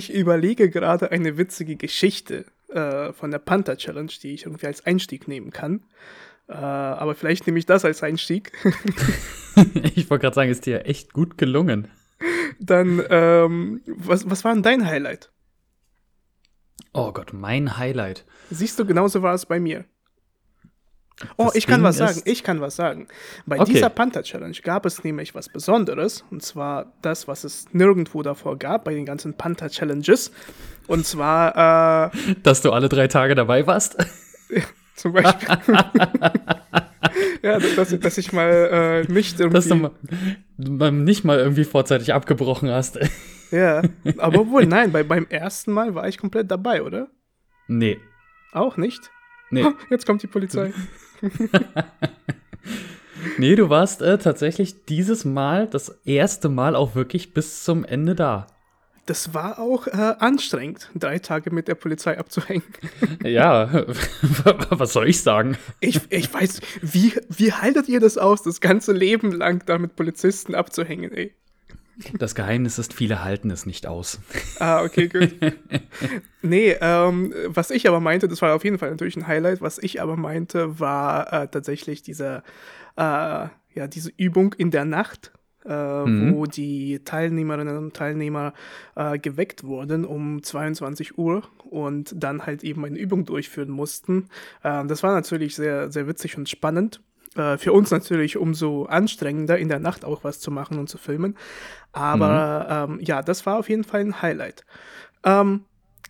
ich überlege gerade eine witzige Geschichte äh, von der Panther Challenge, die ich irgendwie als Einstieg nehmen kann. Äh, aber vielleicht nehme ich das als Einstieg. ich wollte gerade sagen, ist dir echt gut gelungen. Dann, ähm, was, was war denn dein Highlight? Oh Gott, mein Highlight. Siehst du, genauso war es bei mir. Oh, das ich kann Ding was sagen. Ich kann was sagen. Bei okay. dieser Panther Challenge gab es nämlich was Besonderes. Und zwar das, was es nirgendwo davor gab bei den ganzen Panther Challenges. Und zwar. Äh, Dass du alle drei Tage dabei warst? zum Beispiel. ja, dass, dass, ich mal äh, nicht irgendwie. Dass du mal, nicht mal irgendwie vorzeitig abgebrochen hast. ja, aber wohl, nein, bei, beim ersten Mal war ich komplett dabei, oder? Nee. Auch nicht? Nee. Jetzt kommt die Polizei. nee, du warst äh, tatsächlich dieses Mal, das erste Mal auch wirklich bis zum Ende da. Das war auch äh, anstrengend, drei Tage mit der Polizei abzuhängen. ja, was soll ich sagen? Ich, ich weiß, wie, wie haltet ihr das aus, das ganze Leben lang da mit Polizisten abzuhängen, ey? Das Geheimnis ist, viele halten es nicht aus. Ah, okay, gut. nee, ähm, was ich aber meinte, das war auf jeden Fall natürlich ein Highlight, was ich aber meinte, war äh, tatsächlich diese, äh, ja, diese Übung in der Nacht, äh, mhm. wo die Teilnehmerinnen und Teilnehmer äh, geweckt wurden um 22 Uhr und dann halt eben eine Übung durchführen mussten. Äh, das war natürlich sehr, sehr witzig und spannend. Äh, für uns natürlich umso anstrengender, in der Nacht auch was zu machen und zu filmen. Aber mhm. ähm, ja, das war auf jeden Fall ein Highlight. Ähm,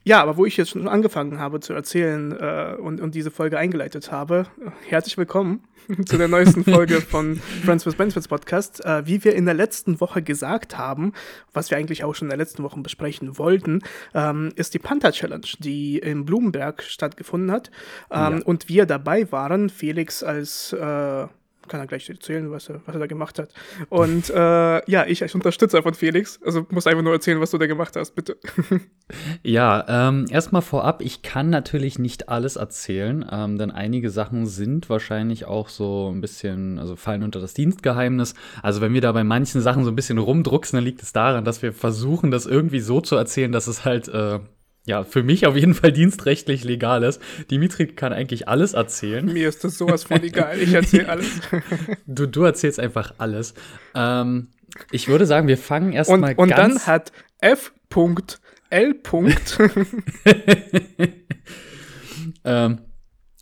ja, aber wo ich jetzt schon angefangen habe zu erzählen äh, und, und diese Folge eingeleitet habe, herzlich willkommen zu der neuesten Folge von Friends with Benefits Podcast. Äh, wie wir in der letzten Woche gesagt haben, was wir eigentlich auch schon in der letzten Woche besprechen wollten, ähm, ist die Panther Challenge, die in Blumenberg stattgefunden hat. Ähm, ja. Und wir dabei waren, Felix als äh, kann er gleich erzählen, was er, was er da gemacht hat. Und äh, ja, ich als Unterstützer von Felix, also muss einfach nur erzählen, was du da gemacht hast, bitte. ja, ähm, erstmal vorab, ich kann natürlich nicht alles erzählen, ähm, denn einige Sachen sind wahrscheinlich auch so ein bisschen, also fallen unter das Dienstgeheimnis. Also wenn wir da bei manchen Sachen so ein bisschen rumdrucksen, dann liegt es daran, dass wir versuchen, das irgendwie so zu erzählen, dass es halt äh, ja, für mich auf jeden Fall dienstrechtlich legal ist. Dimitri kann eigentlich alles erzählen. Mir ist das sowas von egal. Ich erzähle alles. du, du erzählst einfach alles. Ähm, ich würde sagen, wir fangen erstmal ganz. Und dann hat F.L. ähm,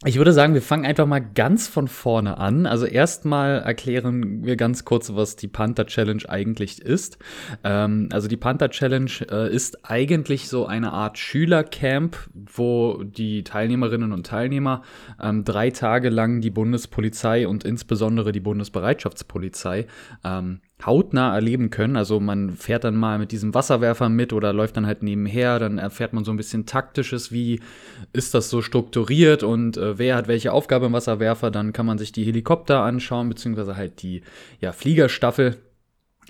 ich würde sagen, wir fangen einfach mal ganz von vorne an. Also erstmal erklären wir ganz kurz, was die Panther Challenge eigentlich ist. Ähm, also die Panther Challenge äh, ist eigentlich so eine Art Schülercamp, wo die Teilnehmerinnen und Teilnehmer ähm, drei Tage lang die Bundespolizei und insbesondere die Bundesbereitschaftspolizei ähm, hautnah erleben können. Also man fährt dann mal mit diesem Wasserwerfer mit oder läuft dann halt nebenher, dann erfährt man so ein bisschen taktisches, wie ist das so strukturiert und äh, wer hat welche Aufgabe im Wasserwerfer. Dann kann man sich die Helikopter anschauen, beziehungsweise halt die ja, Fliegerstaffel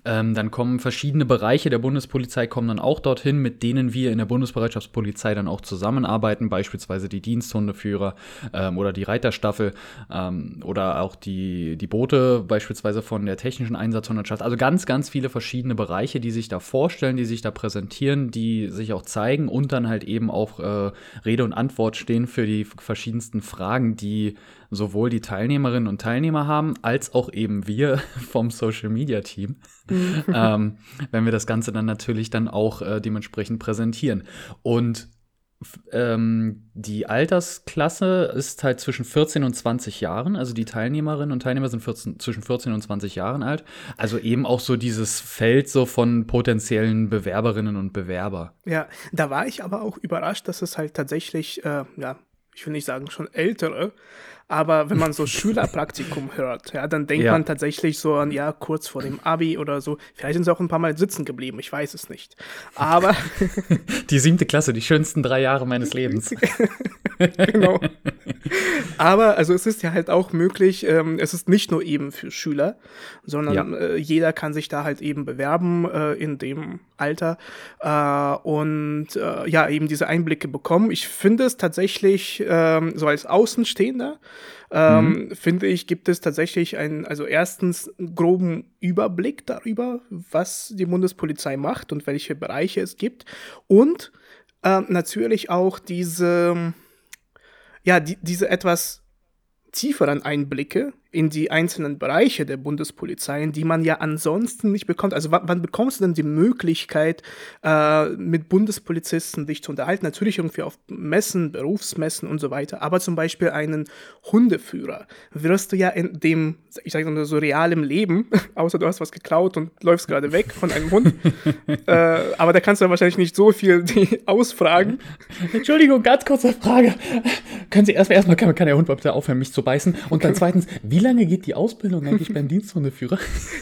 ähm, dann kommen verschiedene Bereiche der Bundespolizei kommen dann auch dorthin, mit denen wir in der Bundesbereitschaftspolizei dann auch zusammenarbeiten, beispielsweise die Diensthundeführer ähm, oder die Reiterstaffel ähm, oder auch die, die Boote beispielsweise von der technischen Einsatzhundertschaft. Also ganz, ganz viele verschiedene Bereiche, die sich da vorstellen, die sich da präsentieren, die sich auch zeigen und dann halt eben auch äh, Rede und Antwort stehen für die verschiedensten Fragen, die sowohl die Teilnehmerinnen und Teilnehmer haben, als auch eben wir vom Social Media Team, mhm. ähm, wenn wir das Ganze dann natürlich dann auch äh, dementsprechend präsentieren. Und ähm, die Altersklasse ist halt zwischen 14 und 20 Jahren. Also die Teilnehmerinnen und Teilnehmer sind 14, zwischen 14 und 20 Jahren alt. Also eben auch so dieses Feld so von potenziellen Bewerberinnen und Bewerber. Ja, da war ich aber auch überrascht, dass es halt tatsächlich, äh, ja, ich will nicht sagen schon ältere, aber wenn man so Schülerpraktikum hört, ja, dann denkt ja. man tatsächlich so an, ja, kurz vor dem Abi oder so. Vielleicht sind sie auch ein paar Mal sitzen geblieben, ich weiß es nicht. Aber. die siebte Klasse, die schönsten drei Jahre meines Lebens. genau. Aber also es ist ja halt auch möglich, ähm, es ist nicht nur eben für Schüler, sondern ja. äh, jeder kann sich da halt eben bewerben äh, in dem Alter äh, und äh, ja, eben diese Einblicke bekommen. Ich finde es tatsächlich ähm, so als Außenstehender ähm, mhm. finde ich, gibt es tatsächlich einen, also erstens einen groben Überblick darüber, was die Bundespolizei macht und welche Bereiche es gibt. Und äh, natürlich auch diese, ja, die, diese etwas tieferen Einblicke in die einzelnen Bereiche der Bundespolizei, die man ja ansonsten nicht bekommt. Also wann bekommst du denn die Möglichkeit, äh, mit Bundespolizisten dich zu unterhalten? Natürlich irgendwie auf Messen, Berufsmessen und so weiter, aber zum Beispiel einen Hundeführer wirst du ja in dem, ich sage mal so realem Leben, außer du hast was geklaut und läufst gerade weg von einem Hund, äh, aber da kannst du ja wahrscheinlich nicht so viel ausfragen. Entschuldigung, ganz kurze Frage. Können Sie erstmal, erstmal kann, kann der Hund bitte aufhören, mich zu beißen? Und dann zweitens, wie wie lange geht die Ausbildung eigentlich beim Diensthundeführer?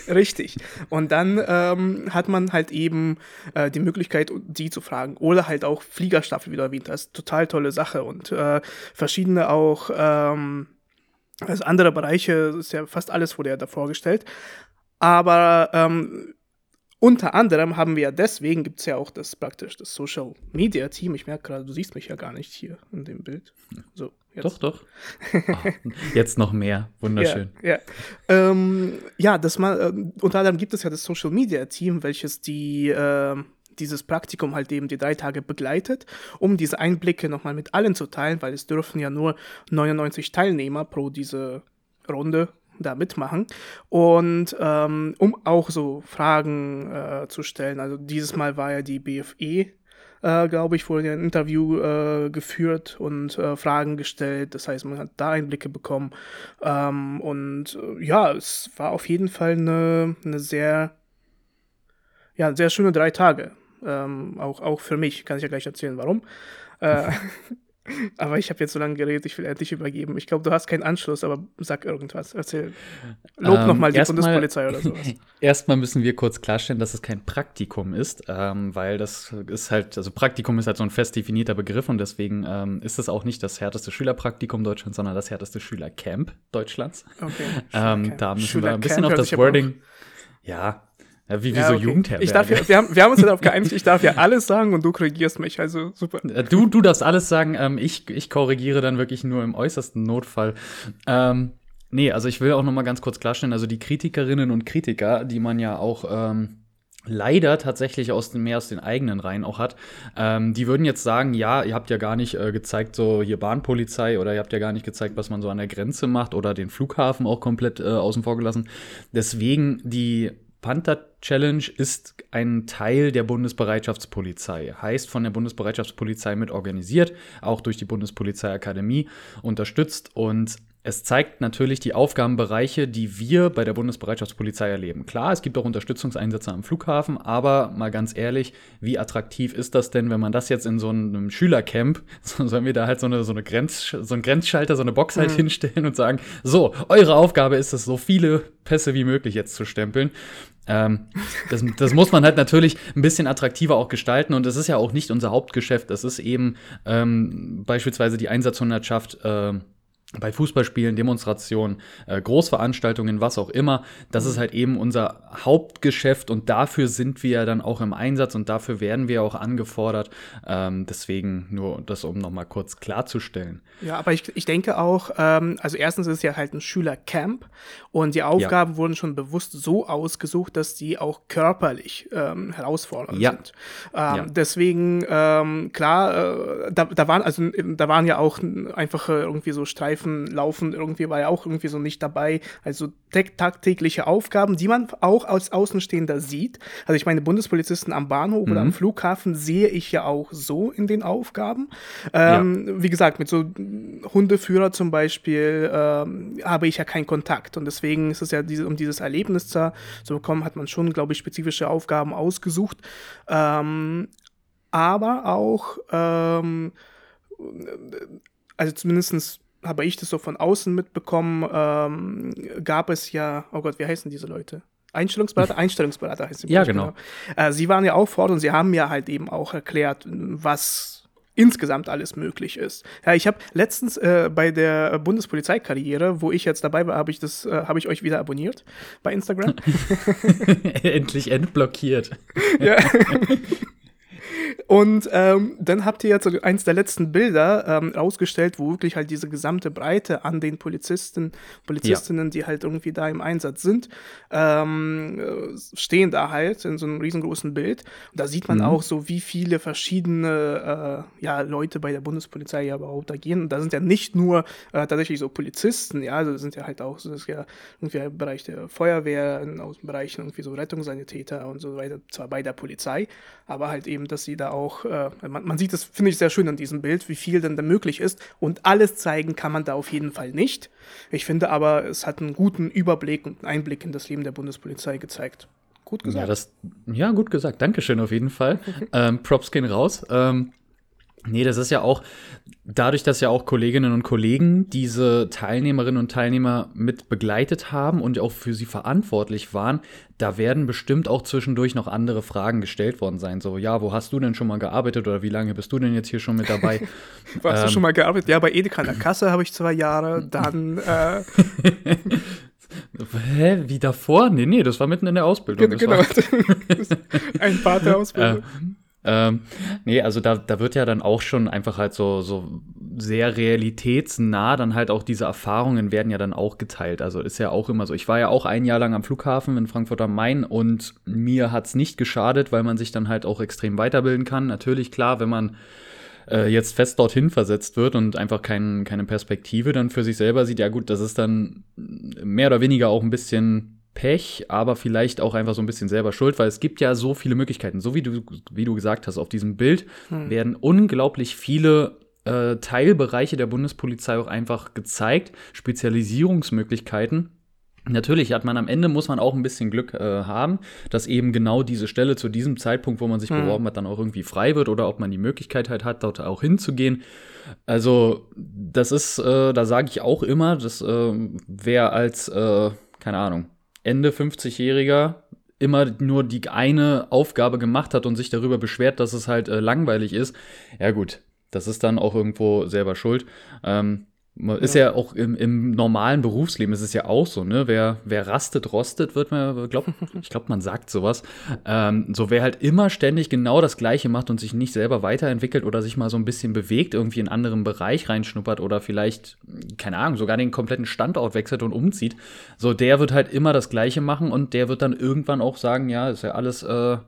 Richtig. Und dann ähm, hat man halt eben äh, die Möglichkeit, die zu fragen. Oder halt auch Fliegerstaffel, wie du erwähnt hast. Total tolle Sache. Und äh, verschiedene auch, ähm, also andere Bereiche, ist ja fast alles wurde ja da vorgestellt. Aber ähm, unter anderem haben wir ja deswegen, gibt es ja auch das praktisch das Social Media Team. Ich merke gerade, du siehst mich ja gar nicht hier in dem Bild. So, jetzt. Doch, doch. Oh, jetzt noch mehr. Wunderschön. Ja, ja. Ähm, ja das mal, äh, unter anderem gibt es ja das Social Media Team, welches die äh, dieses Praktikum halt eben die drei Tage begleitet, um diese Einblicke nochmal mit allen zu teilen, weil es dürfen ja nur 99 Teilnehmer pro diese Runde da mitmachen. Und ähm, um auch so Fragen äh, zu stellen, also dieses Mal war ja die BFE, äh, glaube ich, wurde ein Interview äh, geführt und äh, Fragen gestellt. Das heißt, man hat da Einblicke bekommen. Ähm, und äh, ja, es war auf jeden Fall eine, eine sehr, ja, sehr schöne drei Tage. Ähm, auch, auch für mich, kann ich ja gleich erzählen, warum. Aber ich habe jetzt so lange geredet, ich will endlich übergeben. Ich glaube, du hast keinen Anschluss, aber sag irgendwas. Erzähl. Lob ähm, nochmal die Bundespolizei oder sowas. Erstmal müssen wir kurz klarstellen, dass es kein Praktikum ist, ähm, weil das ist halt, also Praktikum ist halt so ein fest definierter Begriff und deswegen ähm, ist es auch nicht das härteste Schülerpraktikum Deutschlands, sondern das härteste Schülercamp Deutschlands. Okay. Ähm, da müssen wir ein bisschen auf das Wording. Ja, ja, wie, wie ja, so okay. Jugendherberge. Ich darf ja, wir, haben, wir haben uns darauf geeinigt, ich darf ja alles sagen und du korrigierst mich, also super. Du, du darfst alles sagen, ähm, ich, ich korrigiere dann wirklich nur im äußersten Notfall. Ähm, nee, also ich will auch noch mal ganz kurz klarstellen, also die Kritikerinnen und Kritiker, die man ja auch ähm, leider tatsächlich aus den, mehr aus den eigenen Reihen auch hat, ähm, die würden jetzt sagen, ja, ihr habt ja gar nicht äh, gezeigt, so hier Bahnpolizei oder ihr habt ja gar nicht gezeigt, was man so an der Grenze macht oder den Flughafen auch komplett äh, außen vor gelassen. Deswegen die Panther Challenge ist ein Teil der Bundesbereitschaftspolizei, heißt von der Bundesbereitschaftspolizei mit organisiert, auch durch die Bundespolizeiakademie unterstützt und es zeigt natürlich die Aufgabenbereiche, die wir bei der Bundesbereitschaftspolizei erleben. Klar, es gibt auch Unterstützungseinsätze am Flughafen, aber mal ganz ehrlich, wie attraktiv ist das denn, wenn man das jetzt in so einem Schülercamp, so sollen wir da halt so, eine, so, eine Grenz, so einen Grenzschalter, so eine Box halt mhm. hinstellen und sagen, so, eure Aufgabe ist es, so viele Pässe wie möglich jetzt zu stempeln. Ähm, das, das, muss man halt natürlich ein bisschen attraktiver auch gestalten und es ist ja auch nicht unser Hauptgeschäft. Es ist eben ähm, beispielsweise die Einsatzhundertschaft. Äh, bei Fußballspielen, Demonstrationen, äh, Großveranstaltungen, was auch immer. Das ist halt eben unser Hauptgeschäft und dafür sind wir dann auch im Einsatz und dafür werden wir auch angefordert. Ähm, deswegen nur das, um nochmal kurz klarzustellen. Ja, aber ich, ich denke auch, ähm, also erstens ist es ja halt ein Schülercamp und die Aufgaben ja. wurden schon bewusst so ausgesucht, dass die auch körperlich ähm, herausfordernd ja. sind. Ähm, ja. Deswegen, ähm, klar, äh, da, da waren also da waren ja auch einfach irgendwie so Streifen Streifen laufen irgendwie war ja auch irgendwie so nicht dabei. Also tagtägliche Aufgaben, die man auch als Außenstehender sieht. Also ich meine, Bundespolizisten am Bahnhof mhm. oder am mhm. Flughafen sehe ich ja auch so in den Aufgaben. Ähm, ja. Wie gesagt, mit so Hundeführer zum Beispiel ähm, habe ich ja keinen Kontakt. Und deswegen ist es ja, diese, um dieses Erlebnis zu, zu bekommen, hat man schon, glaube ich, spezifische Aufgaben ausgesucht. Ähm, aber auch, ähm, also zumindestens habe ich das so von außen mitbekommen, ähm, gab es ja, oh Gott, wie heißen diese Leute? Einstellungsberater? Einstellungsberater heißt sie. Ja, genau. Äh, sie waren ja auch fort und sie haben mir halt eben auch erklärt, was insgesamt alles möglich ist. Ja, ich habe letztens äh, bei der Bundespolizeikarriere, wo ich jetzt dabei war, habe ich das, äh, habe ich euch wieder abonniert bei Instagram. Endlich entblockiert. ja. Und ähm, dann habt ihr jetzt eins der letzten Bilder ähm, ausgestellt, wo wirklich halt diese gesamte Breite an den Polizisten, Polizistinnen, ja. die halt irgendwie da im Einsatz sind, ähm, äh, stehen da halt in so einem riesengroßen Bild. Und da sieht man mhm. auch so, wie viele verschiedene äh, ja, Leute bei der Bundespolizei ja überhaupt agieren. Und da sind ja nicht nur äh, tatsächlich so Polizisten, ja, also das sind ja halt auch, das ist ja irgendwie im Bereich der Feuerwehr, aus dem Bereich irgendwie so Rettungssanitäter und so weiter, zwar bei der Polizei, aber halt eben, dass sie da auch, äh, man, man, sieht das, finde ich, sehr schön an diesem Bild, wie viel denn da möglich ist. Und alles zeigen kann man da auf jeden Fall nicht. Ich finde aber, es hat einen guten Überblick und einen Einblick in das Leben der Bundespolizei gezeigt. Gut gesagt. Ja, das, ja gut gesagt. Dankeschön auf jeden Fall. ähm, Props gehen raus. Ähm, Nee, das ist ja auch dadurch, dass ja auch Kolleginnen und Kollegen diese Teilnehmerinnen und Teilnehmer mit begleitet haben und auch für sie verantwortlich waren, da werden bestimmt auch zwischendurch noch andere Fragen gestellt worden sein. So, ja, wo hast du denn schon mal gearbeitet oder wie lange bist du denn jetzt hier schon mit dabei? wo hast ähm, du schon mal gearbeitet? Ja, bei Edeka in der Kasse habe ich zwei Jahre, dann äh Hä, wie davor? Nee, nee, das war mitten in der Ausbildung. Genau, ein Part der Ausbildung. Äh, ähm, nee, also da, da wird ja dann auch schon einfach halt so, so sehr realitätsnah dann halt auch diese Erfahrungen werden ja dann auch geteilt. Also ist ja auch immer so. Ich war ja auch ein Jahr lang am Flughafen in Frankfurt am Main und mir hat's nicht geschadet, weil man sich dann halt auch extrem weiterbilden kann. Natürlich, klar, wenn man äh, jetzt fest dorthin versetzt wird und einfach kein, keine Perspektive dann für sich selber sieht, ja gut, das ist dann mehr oder weniger auch ein bisschen Pech, aber vielleicht auch einfach so ein bisschen selber schuld, weil es gibt ja so viele Möglichkeiten. So wie du, wie du gesagt hast, auf diesem Bild hm. werden unglaublich viele äh, Teilbereiche der Bundespolizei auch einfach gezeigt, Spezialisierungsmöglichkeiten. Natürlich hat man am Ende muss man auch ein bisschen Glück äh, haben, dass eben genau diese Stelle zu diesem Zeitpunkt, wo man sich hm. beworben hat, dann auch irgendwie frei wird oder ob man die Möglichkeit halt hat, dort auch hinzugehen. Also das ist, äh, da sage ich auch immer, dass äh, wer als, äh, keine Ahnung, Ende 50-Jähriger immer nur die eine Aufgabe gemacht hat und sich darüber beschwert, dass es halt äh, langweilig ist, ja gut, das ist dann auch irgendwo selber schuld. Ähm, ist ja, ja auch im, im, normalen Berufsleben ist es ja auch so, ne? Wer, wer rastet, rostet, wird man, glaub, ich glaube, man sagt sowas. Ähm, so wer halt immer ständig genau das Gleiche macht und sich nicht selber weiterentwickelt oder sich mal so ein bisschen bewegt, irgendwie in einen anderen Bereich reinschnuppert oder vielleicht, keine Ahnung, sogar den kompletten Standort wechselt und umzieht, so der wird halt immer das Gleiche machen und der wird dann irgendwann auch sagen, ja, ist ja alles, äh,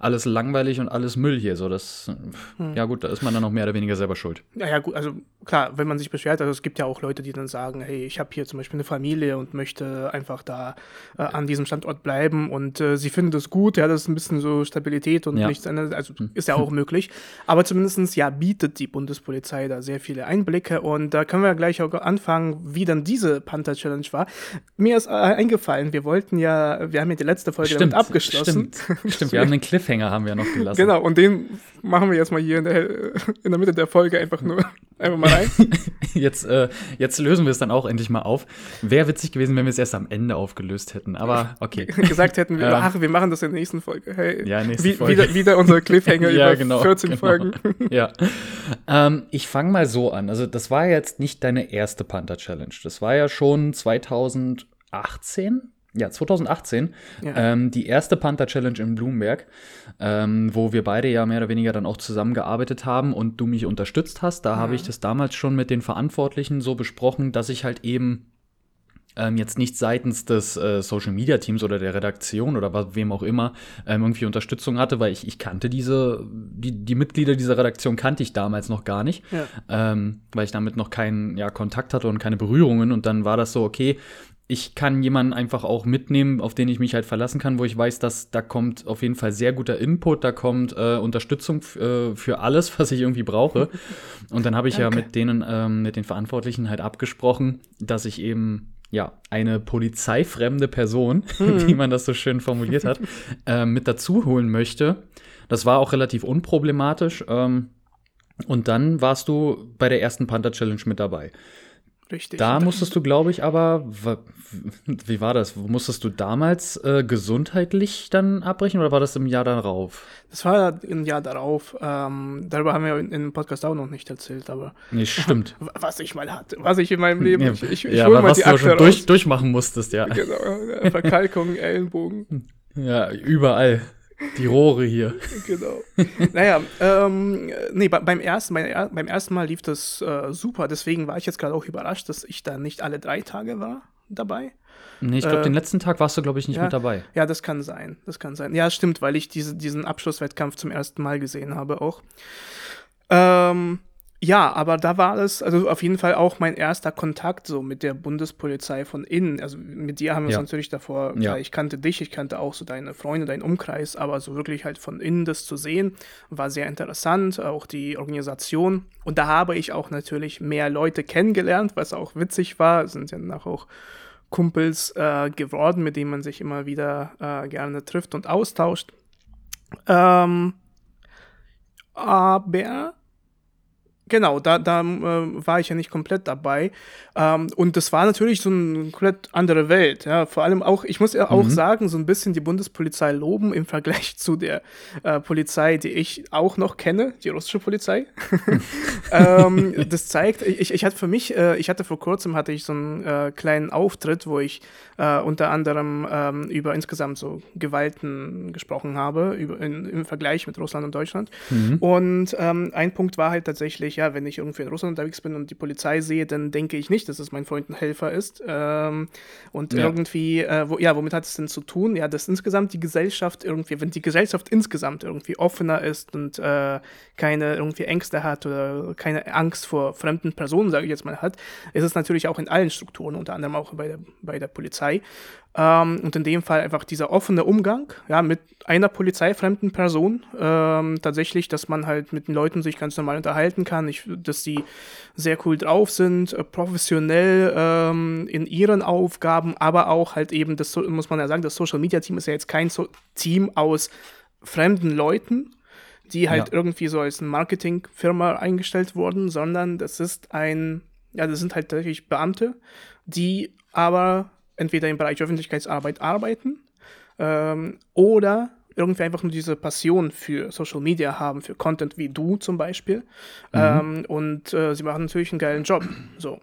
alles langweilig und alles Müll hier. So, das, hm. ja gut, da ist man dann auch mehr oder weniger selber schuld. Ja, ja, gut, also klar, wenn man sich beschwert, also es gibt ja auch Leute, die dann sagen, hey, ich habe hier zum Beispiel eine Familie und möchte einfach da äh, an diesem Standort bleiben und äh, sie finden das gut, ja, das ist ein bisschen so Stabilität und ja. nichts anderes, also hm. ist ja auch möglich. Aber zumindestens ja, bietet die Bundespolizei da sehr viele Einblicke und da können wir gleich auch anfangen, wie dann diese Panther-Challenge war. Mir ist äh, eingefallen, wir wollten ja, wir haben ja die letzte Folge stimmt, damit abgeschlossen. Stimmt, stimmt wir haben einen Cliffhanger haben wir noch gelassen. Genau, und den machen wir jetzt mal hier in der, in der Mitte der Folge einfach nur einfach mal rein. jetzt, äh, jetzt lösen wir es dann auch endlich mal auf. Wäre witzig gewesen, wenn wir es erst am Ende aufgelöst hätten, aber okay. Gesagt hätten wir, ähm, ach, wir machen das in der nächsten Folge. Hey, ja, nächste wie, Folge. Wieder, wieder unser Cliffhanger ja, über genau, 14 genau. Folgen. ja. Ähm, ich fange mal so an. Also, das war jetzt nicht deine erste Panther-Challenge. Das war ja schon 2018 ja, 2018, ja. Ähm, die erste Panther Challenge in Bloomberg, ähm, wo wir beide ja mehr oder weniger dann auch zusammengearbeitet haben und du mich unterstützt hast. Da ja. habe ich das damals schon mit den Verantwortlichen so besprochen, dass ich halt eben ähm, jetzt nicht seitens des äh, Social Media Teams oder der Redaktion oder was, wem auch immer ähm, irgendwie Unterstützung hatte, weil ich, ich kannte diese, die, die Mitglieder dieser Redaktion kannte ich damals noch gar nicht, ja. ähm, weil ich damit noch keinen ja, Kontakt hatte und keine Berührungen und dann war das so, okay, ich kann jemanden einfach auch mitnehmen, auf den ich mich halt verlassen kann, wo ich weiß, dass da kommt auf jeden Fall sehr guter Input, da kommt äh, Unterstützung äh, für alles, was ich irgendwie brauche. Und dann habe ich Danke. ja mit denen, ähm, mit den Verantwortlichen halt abgesprochen, dass ich eben ja eine polizeifremde Person, hm. wie man das so schön formuliert hat, äh, mit dazu holen möchte. Das war auch relativ unproblematisch. Ähm, und dann warst du bei der ersten Panther Challenge mit dabei. Richtig. Da musstest du, glaube ich, aber, wie war das? Musstest du damals äh, gesundheitlich dann abbrechen oder war das im Jahr darauf? Das war im Jahr darauf. Ähm, darüber haben wir in, in dem Podcast auch noch nicht erzählt, aber. Nee, stimmt. Was ich mal hatte, was ich in meinem Leben. Ja, ich, ich, ich ja, mal was die du schon durch, durchmachen musstest, ja. Genau, Verkalkung, Ellenbogen. Ja, überall. Die Rohre hier. Genau. Naja, ähm, nee, beim ersten, beim ersten Mal lief das äh, super. Deswegen war ich jetzt gerade auch überrascht, dass ich da nicht alle drei Tage war dabei. Nee, ich glaube, äh, den letzten Tag warst du, glaube ich, nicht ja, mit dabei. Ja, das kann sein. Das kann sein. Ja, stimmt, weil ich diese, diesen Abschlusswettkampf zum ersten Mal gesehen habe auch. Ähm, ja, aber da war es, also auf jeden Fall auch mein erster Kontakt so mit der Bundespolizei von innen. Also mit dir haben wir ja. uns natürlich davor, ja. ich kannte dich, ich kannte auch so deine Freunde, deinen Umkreis, aber so wirklich halt von innen das zu sehen, war sehr interessant, auch die Organisation. Und da habe ich auch natürlich mehr Leute kennengelernt, was auch witzig war, es sind ja nach auch Kumpels äh, geworden, mit denen man sich immer wieder äh, gerne trifft und austauscht. Ähm, aber Genau, da, da äh, war ich ja nicht komplett dabei. Ähm, und das war natürlich so eine komplett andere Welt. Ja. Vor allem auch, ich muss ja auch mhm. sagen, so ein bisschen die Bundespolizei loben im Vergleich zu der äh, Polizei, die ich auch noch kenne, die russische Polizei. ähm, das zeigt, ich, ich hatte für mich, äh, ich hatte vor kurzem hatte ich so einen äh, kleinen Auftritt, wo ich äh, unter anderem ähm, über insgesamt so Gewalten gesprochen habe, über, in, im Vergleich mit Russland und Deutschland. Mhm. Und ähm, ein Punkt war halt tatsächlich, ja, wenn ich irgendwie in Russland unterwegs bin und die Polizei sehe, dann denke ich nicht, dass es mein Freund ein Helfer ist. Ähm, und ja. irgendwie, äh, wo, ja, womit hat es denn zu tun? Ja, dass insgesamt die Gesellschaft irgendwie, wenn die Gesellschaft insgesamt irgendwie offener ist und äh, keine irgendwie Ängste hat oder keine Angst vor fremden Personen, sage ich jetzt mal, hat, ist es natürlich auch in allen Strukturen, unter anderem auch bei der, bei der Polizei. Ähm, und in dem Fall einfach dieser offene Umgang ja, mit einer polizeifremden Person. Ähm, tatsächlich, dass man halt mit den Leuten sich ganz normal unterhalten kann, ich, dass sie sehr cool drauf sind, äh, professionell ähm, in ihren Aufgaben, aber auch halt eben, das muss man ja sagen, das Social Media Team ist ja jetzt kein so Team aus fremden Leuten, die halt ja. irgendwie so als Marketingfirma eingestellt wurden, sondern das ist ein, ja, das sind halt tatsächlich Beamte, die aber entweder im Bereich Öffentlichkeitsarbeit arbeiten ähm, oder irgendwie einfach nur diese Passion für Social Media haben, für Content wie du zum Beispiel. Mhm. Ähm, und äh, sie machen natürlich einen geilen Job. So.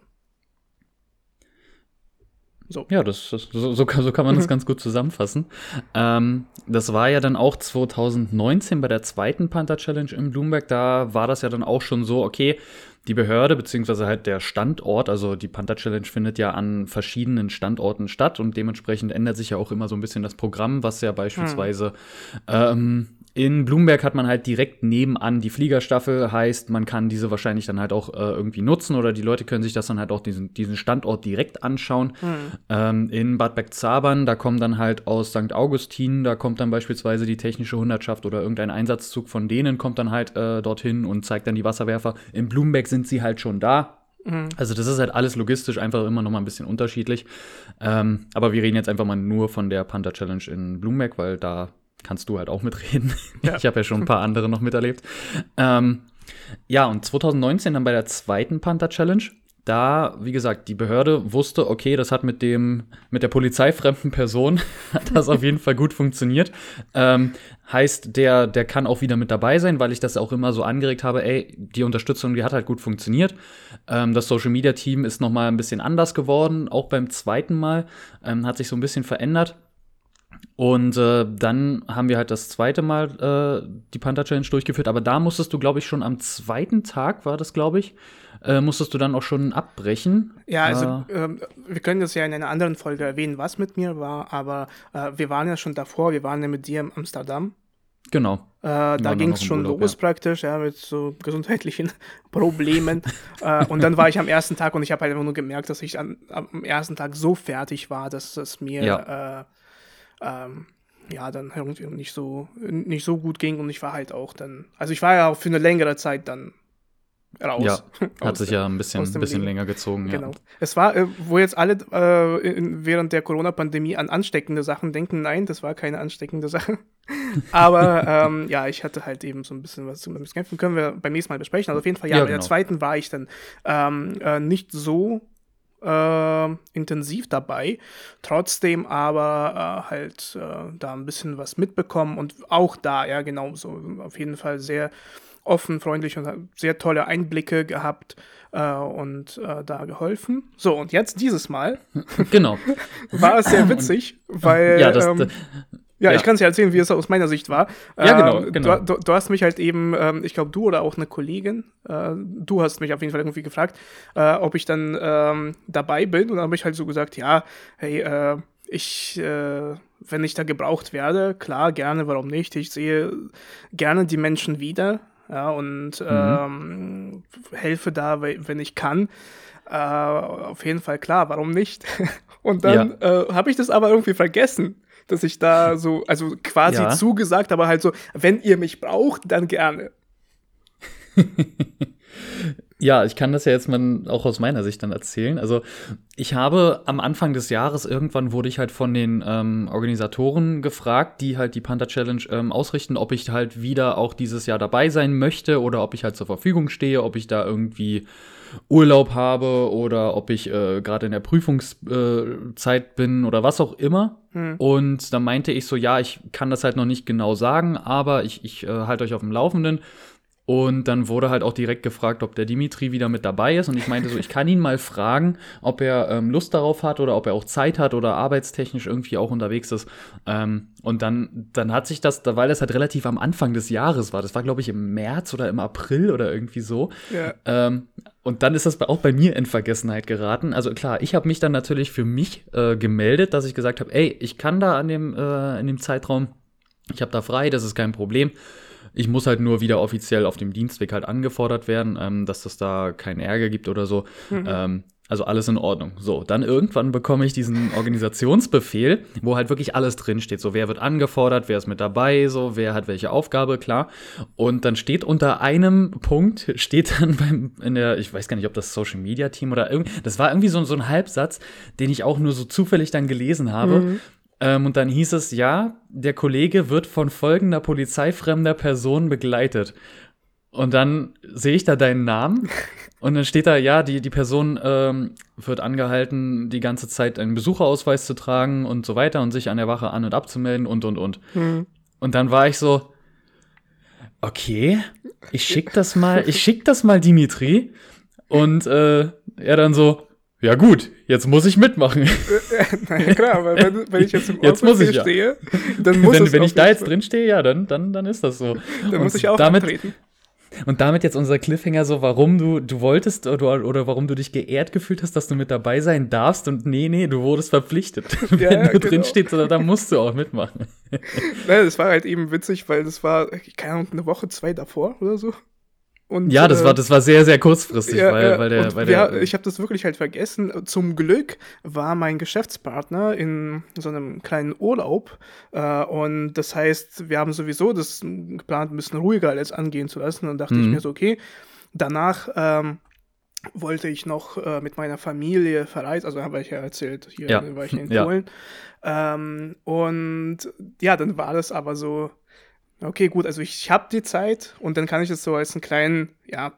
So. Ja, das, das so, so, kann, so, kann, man das ganz gut zusammenfassen. Ähm, das war ja dann auch 2019 bei der zweiten Panther Challenge in Bloomberg. Da war das ja dann auch schon so, okay, die Behörde beziehungsweise halt der Standort, also die Panther Challenge findet ja an verschiedenen Standorten statt und dementsprechend ändert sich ja auch immer so ein bisschen das Programm, was ja beispielsweise hm. ähm, in Bloomberg hat man halt direkt nebenan die Fliegerstaffel, heißt, man kann diese wahrscheinlich dann halt auch äh, irgendwie nutzen oder die Leute können sich das dann halt auch diesen, diesen Standort direkt anschauen. Mhm. Ähm, in Bad Bergzabern, da kommen dann halt aus St. Augustin, da kommt dann beispielsweise die technische Hundertschaft oder irgendein Einsatzzug von denen kommt dann halt äh, dorthin und zeigt dann die Wasserwerfer. In Bloomberg sind sie halt schon da. Mhm. Also das ist halt alles logistisch einfach immer noch mal ein bisschen unterschiedlich. Ähm, aber wir reden jetzt einfach mal nur von der Panther Challenge in Bloomberg, weil da kannst du halt auch mitreden. Ja. Ich habe ja schon ein paar andere noch miterlebt. Ähm, ja, und 2019 dann bei der zweiten Panther Challenge. Da, wie gesagt, die Behörde wusste, okay, das hat mit dem, mit der polizeifremden Person, hat das auf jeden Fall gut funktioniert. Ähm, heißt, der, der kann auch wieder mit dabei sein, weil ich das auch immer so angeregt habe, ey, die Unterstützung, die hat halt gut funktioniert. Ähm, das Social Media Team ist noch mal ein bisschen anders geworden, auch beim zweiten Mal, ähm, hat sich so ein bisschen verändert. Und äh, dann haben wir halt das zweite Mal äh, die Panther Challenge durchgeführt, aber da musstest du, glaube ich, schon am zweiten Tag, war das, glaube ich, äh, musstest du dann auch schon abbrechen. Ja, also äh, ähm, wir können das ja in einer anderen Folge erwähnen, was mit mir war, aber äh, wir waren ja schon davor, wir waren ja mit dir in Amsterdam. Genau. Äh, da ging es schon Urlaub, los ja. praktisch, ja, mit so gesundheitlichen Problemen. und dann war ich am ersten Tag und ich habe halt einfach nur gemerkt, dass ich an, am ersten Tag so fertig war, dass es mir ja. Äh, ähm, ja, dann irgendwie nicht so, nicht so gut ging und ich war halt auch dann, also ich war ja auch für eine längere Zeit dann raus. Ja, hat sich ja ein bisschen, ein bisschen länger gezogen. Genau. Ja. Es war, äh, wo jetzt alle äh, in, während der Corona-Pandemie an ansteckende Sachen denken, nein, das war keine ansteckende Sache. Aber ähm, ja, ich hatte halt eben so ein bisschen was zu kämpfen. Können wir beim nächsten Mal besprechen. Also auf jeden Fall, ja, ja bei der genau. zweiten war ich dann ähm, äh, nicht so äh, intensiv dabei, trotzdem aber äh, halt äh, da ein bisschen was mitbekommen und auch da, ja, genau so, auf jeden Fall sehr offen, freundlich und sehr tolle Einblicke gehabt äh, und äh, da geholfen. So, und jetzt dieses Mal. Genau. war es sehr witzig, weil. Ja, das, ähm, Ja, ja. ich kann es ja erzählen, wie es aus meiner Sicht war. Ja, genau. Ähm, genau. Du, du, hast mich halt eben, ähm, ich glaube, du oder auch eine Kollegin, äh, du hast mich auf jeden Fall irgendwie gefragt, äh, ob ich dann ähm, dabei bin. Und dann habe ich halt so gesagt, ja, hey, äh, ich, äh, wenn ich da gebraucht werde, klar, gerne, warum nicht? Ich sehe gerne die Menschen wieder, ja, und mhm. ähm, helfe da, wenn ich kann. Äh, auf jeden Fall klar, warum nicht? und dann ja. äh, habe ich das aber irgendwie vergessen dass ich da so, also quasi ja. zugesagt, aber halt so, wenn ihr mich braucht, dann gerne. Ja, ich kann das ja jetzt mal auch aus meiner Sicht dann erzählen. Also ich habe am Anfang des Jahres irgendwann wurde ich halt von den ähm, Organisatoren gefragt, die halt die Panther Challenge ähm, ausrichten, ob ich halt wieder auch dieses Jahr dabei sein möchte oder ob ich halt zur Verfügung stehe, ob ich da irgendwie Urlaub habe oder ob ich äh, gerade in der Prüfungszeit äh, bin oder was auch immer. Hm. Und dann meinte ich so, ja, ich kann das halt noch nicht genau sagen, aber ich, ich äh, halte euch auf dem Laufenden. Und dann wurde halt auch direkt gefragt, ob der Dimitri wieder mit dabei ist. Und ich meinte so, ich kann ihn mal fragen, ob er ähm, Lust darauf hat oder ob er auch Zeit hat oder arbeitstechnisch irgendwie auch unterwegs ist. Ähm, und dann, dann hat sich das, weil das halt relativ am Anfang des Jahres war, das war glaube ich im März oder im April oder irgendwie so. Ja. Ähm, und dann ist das auch bei mir in Vergessenheit geraten. Also klar, ich habe mich dann natürlich für mich äh, gemeldet, dass ich gesagt habe, ey, ich kann da an dem, äh, in dem Zeitraum, ich habe da frei, das ist kein Problem. Ich muss halt nur wieder offiziell auf dem Dienstweg halt angefordert werden, ähm, dass das da keinen Ärger gibt oder so. Mhm. Ähm, also alles in Ordnung. So, dann irgendwann bekomme ich diesen Organisationsbefehl, wo halt wirklich alles drinsteht. So, wer wird angefordert, wer ist mit dabei, so, wer hat welche Aufgabe, klar. Und dann steht unter einem Punkt, steht dann beim, in der, ich weiß gar nicht, ob das Social Media Team oder irgendwie, das war irgendwie so, so ein Halbsatz, den ich auch nur so zufällig dann gelesen habe. Mhm. Ähm, und dann hieß es, ja, der Kollege wird von folgender polizeifremder Person begleitet. Und dann sehe ich da deinen Namen und dann steht da, ja, die, die Person ähm, wird angehalten, die ganze Zeit einen Besucherausweis zu tragen und so weiter und sich an der Wache an- und abzumelden und, und, und. Mhm. Und dann war ich so, okay, ich schick das mal, ich schick das mal Dimitri. Und äh, er dann so, ja gut, jetzt muss ich mitmachen. Na ja, klar, weil wenn, wenn ich jetzt im jetzt muss ich, ja. stehe, dann muss Wenn, wenn ich da jetzt drin stehe, ja, dann, dann, dann ist das so. Dann und muss ich auch damit, antreten. Und damit jetzt unser Cliffhanger so, warum du, du wolltest oder, oder warum du dich geehrt gefühlt hast, dass du mit dabei sein darfst und nee, nee, du wurdest verpflichtet. Ja, Wenn du genau. drin stehst, da musst du auch mitmachen. Naja, das war halt eben witzig, weil das war, keine Ahnung, eine Woche, zwei davor oder so. Und, ja, das war das war sehr sehr kurzfristig, ja, weil, weil der, weil der ich habe das wirklich halt vergessen. Zum Glück war mein Geschäftspartner in so einem kleinen Urlaub äh, und das heißt, wir haben sowieso das geplant, ein bisschen ruhiger alles angehen zu lassen. Und dachte mhm. ich mir so, okay, danach ähm, wollte ich noch äh, mit meiner Familie verreisen, also habe ich ja erzählt, hier ja. war ich in Polen. Ja. Ähm, und ja, dann war das aber so Okay, gut, also ich habe die Zeit und dann kann ich es so als einen kleinen, ja,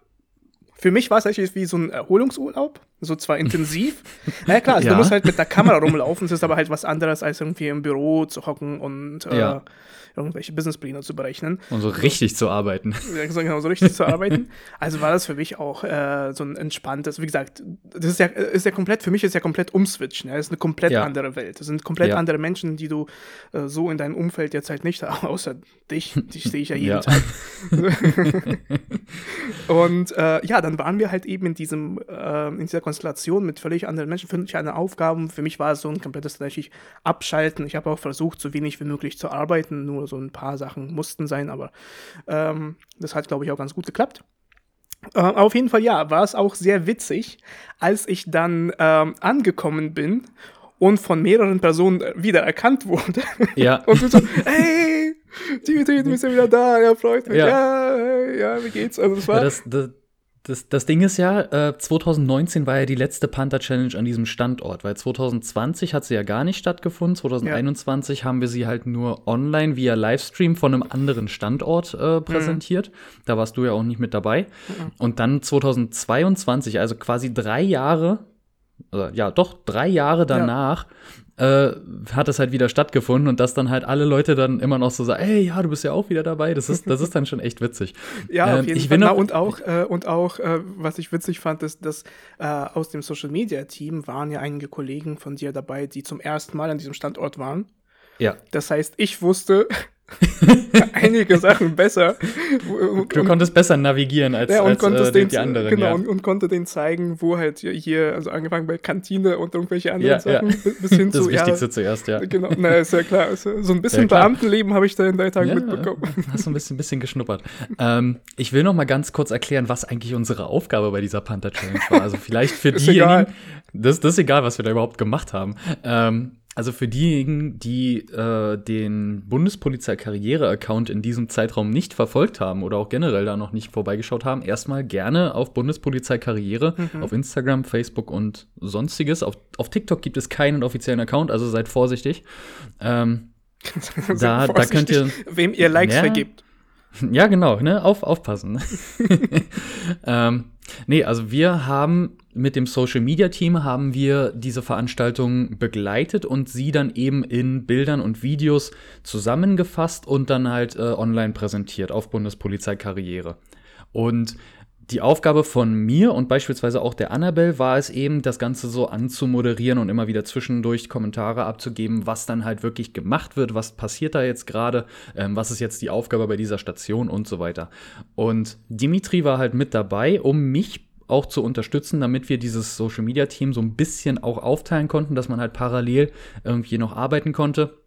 für mich war es eigentlich wie so ein Erholungsurlaub, so zwar intensiv. naja, klar, also ja. du musst halt mit der Kamera rumlaufen, es ist aber halt was anderes, als irgendwie im Büro zu hocken und äh, ja irgendwelche Businesspläne zu berechnen. Und so richtig zu arbeiten. Genau, so richtig zu arbeiten. Also war das für mich auch äh, so ein entspanntes, wie gesagt, das ist ja, ist ja komplett, für mich ist ja komplett umswitchen. Ja? Das ist eine komplett ja. andere Welt. Das sind komplett andere Menschen, die du äh, so in deinem Umfeld jetzt halt nicht hast, außer dich. Dich sehe ich ja jeden Tag. und äh, ja, dann waren wir halt eben in diesem, äh, in dieser Konstellation mit völlig anderen Menschen, völlig anderen Aufgaben. Für mich war es so ein komplettes tatsächlich Abschalten. Ich habe auch versucht, so wenig wie möglich zu arbeiten, nur so ein paar Sachen mussten sein, aber ähm, das hat, glaube ich, auch ganz gut geklappt. Äh, auf jeden Fall, ja, war es auch sehr witzig, als ich dann ähm, angekommen bin und von mehreren Personen wieder erkannt wurde. Ja. und so, hey, Dimitri, du bist ja wieder da, ja, freut mich. Ja, ja, ja wie geht's? Also, das war. Ja, das, das, das, das Ding ist ja, äh, 2019 war ja die letzte Panther Challenge an diesem Standort, weil 2020 hat sie ja gar nicht stattgefunden. 2021 ja. haben wir sie halt nur online via Livestream von einem anderen Standort äh, präsentiert. Mhm. Da warst du ja auch nicht mit dabei. Mhm. Und dann 2022, also quasi drei Jahre, äh, ja doch drei Jahre danach, ja äh, hat es halt wieder stattgefunden und dass dann halt alle Leute dann immer noch so sagen, ey, ja, du bist ja auch wieder dabei. Das ist, das ist dann schon echt witzig. ja, auf ähm, jeden Fall. Na, und auch, äh, und auch äh, was ich witzig fand, ist, dass äh, aus dem Social Media Team waren ja einige Kollegen von dir dabei, die zum ersten Mal an diesem Standort waren. Ja. Das heißt, ich wusste einige Sachen besser. du konntest besser navigieren als, ja, und als konntest äh, den, die anderen. Genau, ja. und, und konnte den zeigen, wo halt hier, also angefangen bei Kantine und irgendwelche anderen Ja, Sachen, bis hin das zu, Wichtigste ja, zuerst, ja. genau, na, ist ja klar. So ein bisschen. Beamtenleben habe ich da in drei Tagen mitbekommen. Hast du ein bisschen, bisschen geschnuppert. ähm, ich will noch mal ganz kurz erklären, was eigentlich unsere Aufgabe bei dieser Panther Challenge war. Also vielleicht für diejenigen, das, das ist egal, was wir da überhaupt gemacht haben. Ähm, also für diejenigen, die äh, den Bundespolizei-Karriere-Account in diesem Zeitraum nicht verfolgt haben oder auch generell da noch nicht vorbeigeschaut haben, erstmal gerne auf Bundespolizei-Karriere Mhm. auf Instagram, Facebook und sonstiges. Auf, auf TikTok gibt es keinen offiziellen Account, also seid vorsichtig. Ähm, Da- da könnt ihr- Wem ihr Likes Ja. vergibt. Ja, genau, ne? Auf, aufpassen. ähm, nee, also wir haben mit dem Social Media Team haben wir diese Veranstaltung begleitet und sie dann eben in Bildern und Videos zusammengefasst und dann halt äh, online präsentiert auf Bundespolizei Karriere. Und die Aufgabe von mir und beispielsweise auch der Annabelle war es eben, das Ganze so anzumoderieren und immer wieder zwischendurch Kommentare abzugeben, was dann halt wirklich gemacht wird, was passiert da jetzt gerade, ähm, was ist jetzt die Aufgabe bei dieser Station und so weiter. Und Dimitri war halt mit dabei, um mich auch zu unterstützen, damit wir dieses Social Media Team so ein bisschen auch aufteilen konnten, dass man halt parallel irgendwie noch arbeiten konnte.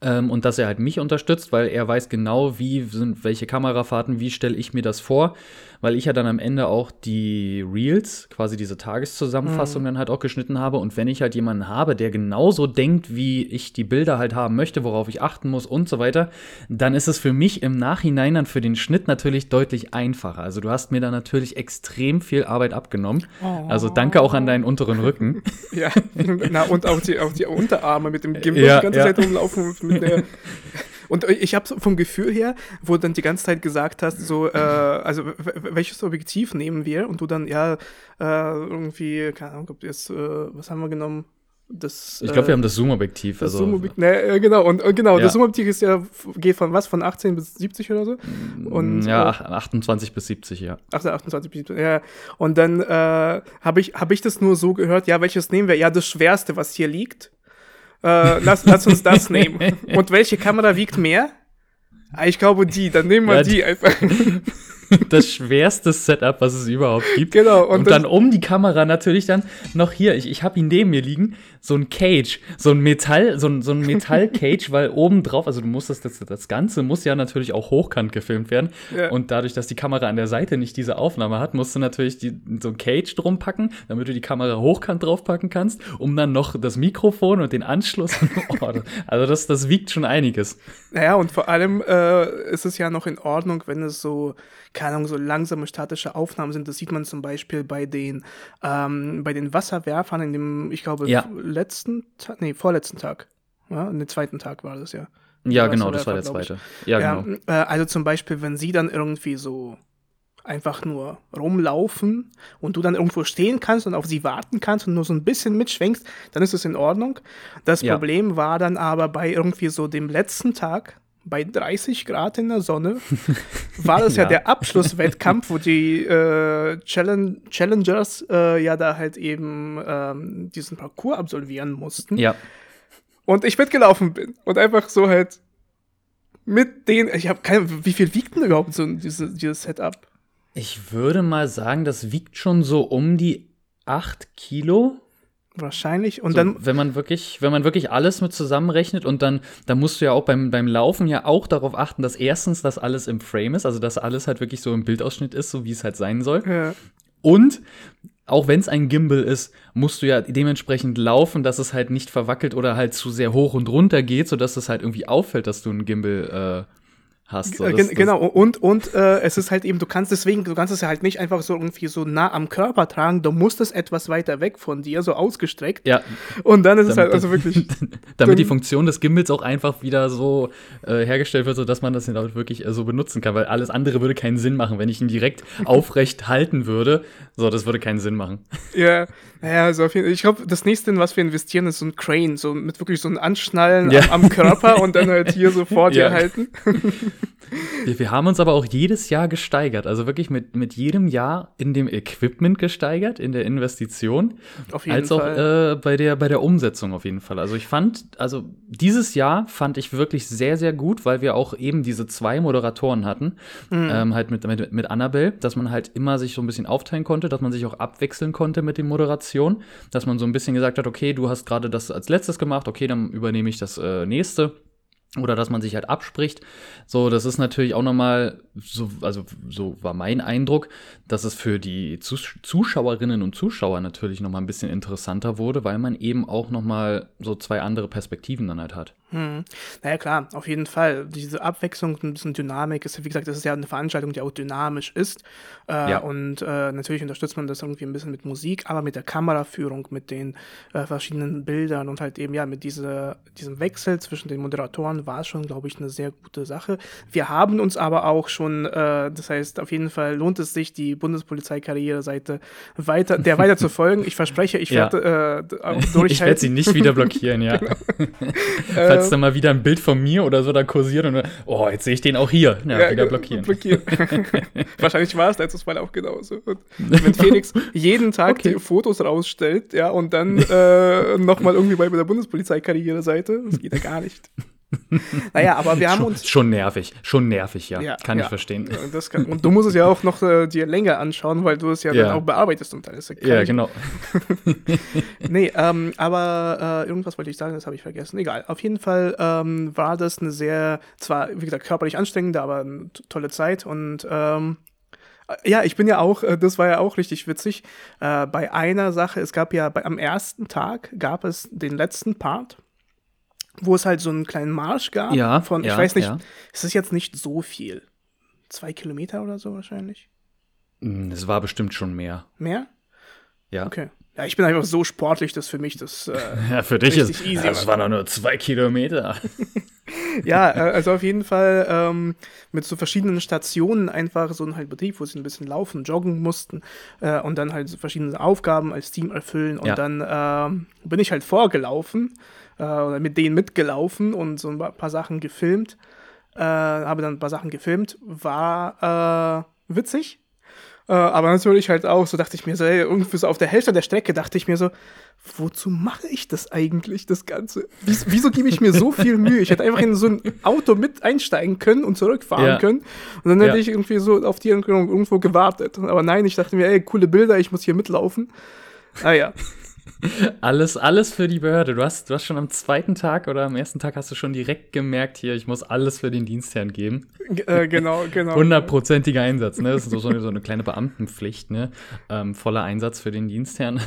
Ähm, und dass er halt mich unterstützt, weil er weiß genau, wie sind welche Kamerafahrten, wie stelle ich mir das vor, weil ich ja dann am Ende auch die Reels, quasi diese Tageszusammenfassung dann halt auch geschnitten habe. Und wenn ich halt jemanden habe, der genauso denkt, wie ich die Bilder halt haben möchte, worauf ich achten muss und so weiter, dann ist es für mich im Nachhinein dann für den Schnitt natürlich deutlich einfacher. Also du hast mir da natürlich extrem viel Arbeit abgenommen. Also danke auch an deinen unteren Rücken. Ja, na, und auch die, auch die Unterarme mit dem Gimbal Ja, die ganze ja. Zeit rumlaufen. Mit der und ich habe so vom Gefühl her, wo du dann die ganze Zeit gesagt hast, so, äh, also welches Objektiv nehmen wir? Und du dann, ja, äh, irgendwie, keine Ahnung, ob jetzt, äh, was haben wir genommen? Das, Ich glaube, wir äh, haben das Zoom-Objektiv. das Also, Zoom-Objektiv, ne, äh, genau, und äh, genau, Ja. das Zoom-Objektiv ist ja, geht von was, von 18 bis 70 oder so? Und, ja, äh, ach- 28 bis 70, ja. Ach, so, 28 bis 70, ja. Und dann äh, habe ich, hab ich das nur so gehört, ja, welches nehmen wir? Ja, das Schwerste, was hier liegt. Äh, lass, lass uns das nehmen. Und welche Kamera wiegt mehr? Ah, ich glaube die, dann nehmen wir Ja, die, die- einfach. das schwerste Setup, was es überhaupt gibt. Genau, Und, und dann um die Kamera natürlich dann noch hier, ich, ich habe ihn neben mir liegen, so ein Cage, so ein Metall, so ein, so ein Metall-Cage, weil oben drauf, also du musst das, das, das Ganze muss ja natürlich auch hochkant gefilmt werden. Ja. Und dadurch, dass die Kamera an der Seite nicht diese Aufnahme hat, musst du natürlich die, so ein Cage drum packen, damit du die Kamera hochkant draufpacken kannst, um dann noch das Mikrofon und den Anschluss. oh, also das, das wiegt schon einiges. Naja, und vor allem äh, ist es ja noch in Ordnung, wenn es so, keine Ahnung, so langsame statische Aufnahmen sind. Das sieht man zum Beispiel bei den, ähm, bei den Wasserwerfern in dem, ich glaube, Ja. letzten Tag, nee, vorletzten Tag. Ja, in den zweiten Tag war das ja. Ja, genau, das war der zweite. Ja, Ja, genau. äh, also zum Beispiel, wenn sie dann irgendwie so einfach nur rumlaufen und du dann irgendwo stehen kannst und auf sie warten kannst und nur so ein bisschen mitschwenkst, dann ist es in Ordnung. Das Ja. Problem war dann aber bei irgendwie so dem letzten Tag, bei 30 Grad in der Sonne, war das ja, Ja. der Abschlusswettkampf, wo die äh, Challenge Challengers äh, ja da halt eben ähm, diesen Parcours absolvieren mussten. Ja. Und ich mitgelaufen bin und einfach so halt mit den, ich habe keine, wie viel wiegt denn überhaupt so diese, dieses Setup? Ich würde mal sagen, das wiegt schon so um die 8 Kilo. Wahrscheinlich. Und so, dann, wenn man wirklich, wenn man wirklich alles mit zusammenrechnet und dann, dann musst du ja auch beim, beim Laufen ja auch darauf achten, dass erstens das alles im Frame ist, also dass alles halt wirklich so im Bildausschnitt ist, so wie es halt sein soll. ja, Und auch wenn es ein Gimbal ist, musst du ja dementsprechend laufen, dass es halt nicht verwackelt oder halt zu sehr hoch und runter geht, sodass es halt irgendwie auffällt, dass du ein Gimbal äh, hast. So, äh, das- gen- das- genau. Und, und äh, es ist halt eben, du kannst deswegen, du kannst es ja halt nicht einfach so irgendwie so nah am Körper tragen, du musst es etwas weiter weg von dir, so ausgestreckt. Ja, Und dann ist es halt Damit- also wirklich. damit die Funktion des Gimbals auch einfach wieder so äh, hergestellt wird, sodass man das dann auch wirklich äh, so benutzen kann, weil alles andere würde keinen Sinn machen, wenn ich ihn direkt aufrecht halten würde. So, das würde keinen Sinn machen. Ja, naja, also auf jeden Fall. Ich glaube, das nächste, in was wir investieren, ist so ein Crane, so mit wirklich so einem Anschnallen Ja. am, am Körper und dann halt hier so vor dir Ja. halten. wir, wir, haben uns aber auch jedes Jahr gesteigert. Also wirklich mit, mit jedem Jahr in dem Equipment gesteigert, in der Investition. Auf jeden als Fall. auch äh, bei, der, bei der Umsetzung auf jeden Fall. Also ich fand, also dieses Jahr fand ich wirklich sehr, sehr gut, weil wir auch eben diese zwei Moderatoren hatten. Mhm. Ähm, halt mit, mit, mit Annabelle, dass man halt immer sich so ein bisschen aufteilen konnte, dass man sich auch abwechseln konnte mit den Moderationen. Dass man so ein bisschen gesagt hat, okay, du hast gerade das als letztes gemacht, okay, dann übernehme ich das äh, nächste oder dass man sich halt abspricht. So, das ist natürlich auch nochmal, so, also so war mein Eindruck, dass es für die Zuschauerinnen und Zuschauer natürlich nochmal ein bisschen interessanter wurde, weil man eben auch nochmal so zwei andere Perspektiven dann halt hat. Hm. Naja, klar, auf jeden Fall. Diese Abwechslung, ein bisschen Dynamik ist, wie gesagt, das ist ja eine Veranstaltung, die auch dynamisch ist. Äh, ja. Und äh, natürlich unterstützt man das irgendwie ein bisschen mit Musik, aber mit der Kameraführung, mit den äh, verschiedenen Bildern und halt eben ja mit diese, diesem Wechsel zwischen den Moderatoren war es schon, glaube ich, eine sehr gute Sache. Wir haben uns aber auch schon, äh, das heißt, auf jeden Fall lohnt es sich, die Bundespolizeikarriere-Seite weiter, der weiter zu folgen. Ich verspreche, ich werde ja. äh, durchhalten. Ich werde sie nicht wieder blockieren, ja. genau. Falls dann mal wieder ein Bild von mir oder so da kursiert und oh, jetzt sehe ich den auch hier. Ja, ja wieder blockieren. blockieren. Wahrscheinlich war es letztes Mal auch genauso. Und wenn Felix jeden Tag okay. die Fotos rausstellt, ja, und dann äh, nochmal irgendwie bei der Bundespolizeikarriere-Seite, das geht ja gar nicht. naja, aber wir haben uns. Schon nervig, schon nervig, ja. ja kann ja. ich verstehen. Kann, und du musst es ja auch noch äh, dir länger anschauen, weil du es ja, ja. dann auch bearbeitest und alles. Ja, genau. nee, ähm, aber äh, irgendwas wollte ich sagen, das habe ich vergessen. Egal. Auf jeden Fall ähm, war das eine sehr, zwar, wie gesagt, körperlich anstrengende, aber eine tolle Zeit und ähm, ja, ich bin ja auch, äh, das war ja auch richtig witzig. Äh, bei einer Sache, es gab ja bei, am ersten Tag gab es den letzten Part wo es halt so einen kleinen Marsch gab. Ja, von, ja, ich weiß nicht, ja. es ist jetzt nicht so viel. Zwei Kilometer oder so wahrscheinlich. Hm, es war bestimmt schon mehr. Mehr? Ja. Okay. Ja, ich bin einfach so sportlich, dass für mich das. Äh, ja, für dich ist. Easy das waren doch nur zwei Kilometer. ja, äh, also auf jeden Fall ähm, mit so verschiedenen Stationen einfach so ein halt Betrieb, wo sie ein bisschen laufen, joggen mussten äh, und dann halt so verschiedene Aufgaben als Team erfüllen. Und ja. dann äh, bin ich halt vorgelaufen äh, mit denen mitgelaufen und so ein paar Sachen gefilmt. Äh, habe dann ein paar Sachen gefilmt. War äh, witzig. Äh, aber natürlich halt auch, so dachte ich mir so, ey, irgendwie so auf der Hälfte der Strecke dachte ich mir so, wozu mache ich das eigentlich, das Ganze? Wieso, wieso gebe ich mir so viel Mühe? Ich hätte einfach in so ein Auto mit einsteigen können und zurückfahren ja. können. Und dann hätte ja. ich irgendwie so auf die irgendwo gewartet. Aber nein, ich dachte mir, ey, coole Bilder, ich muss hier mitlaufen. Ah ja. alles, alles für die Behörde. Du hast, du hast schon am zweiten Tag oder am ersten Tag hast du schon direkt gemerkt, hier, ich muss alles für den Dienstherrn geben. Äh, genau, genau. Hundertprozentiger Einsatz, ne? Das ist so, so eine kleine Beamtenpflicht, ne? Ähm, voller Einsatz für den Dienstherrn.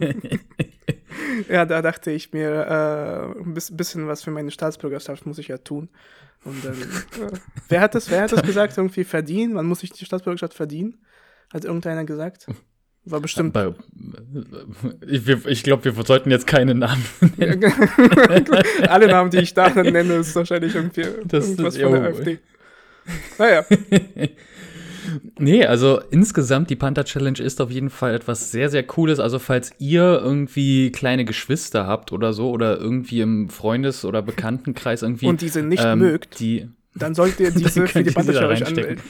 ja, da dachte ich mir, äh, ein bisschen was für meine Staatsbürgerschaft muss ich ja tun. Und dann, äh, wer hat das, wer hat das gesagt? Irgendwie verdienen? Man muss sich die Staatsbürgerschaft verdienen? Hat irgendeiner gesagt? War bestimmt. Bei, ich, ich glaube, wir sollten jetzt keine Namen nennen. Alle Namen, die ich da nenne, ist wahrscheinlich irgendwie das irgendwas ist, von der AfD. Naja. Nee, also insgesamt die Panther Challenge ist auf jeden Fall etwas sehr, sehr Cooles. Also falls ihr irgendwie kleine Geschwister habt oder so oder irgendwie im Freundes- oder Bekanntenkreis irgendwie. Und diese nicht ähm, mögt, die, dann solltet ihr diese für die Panther Challenge anmelden.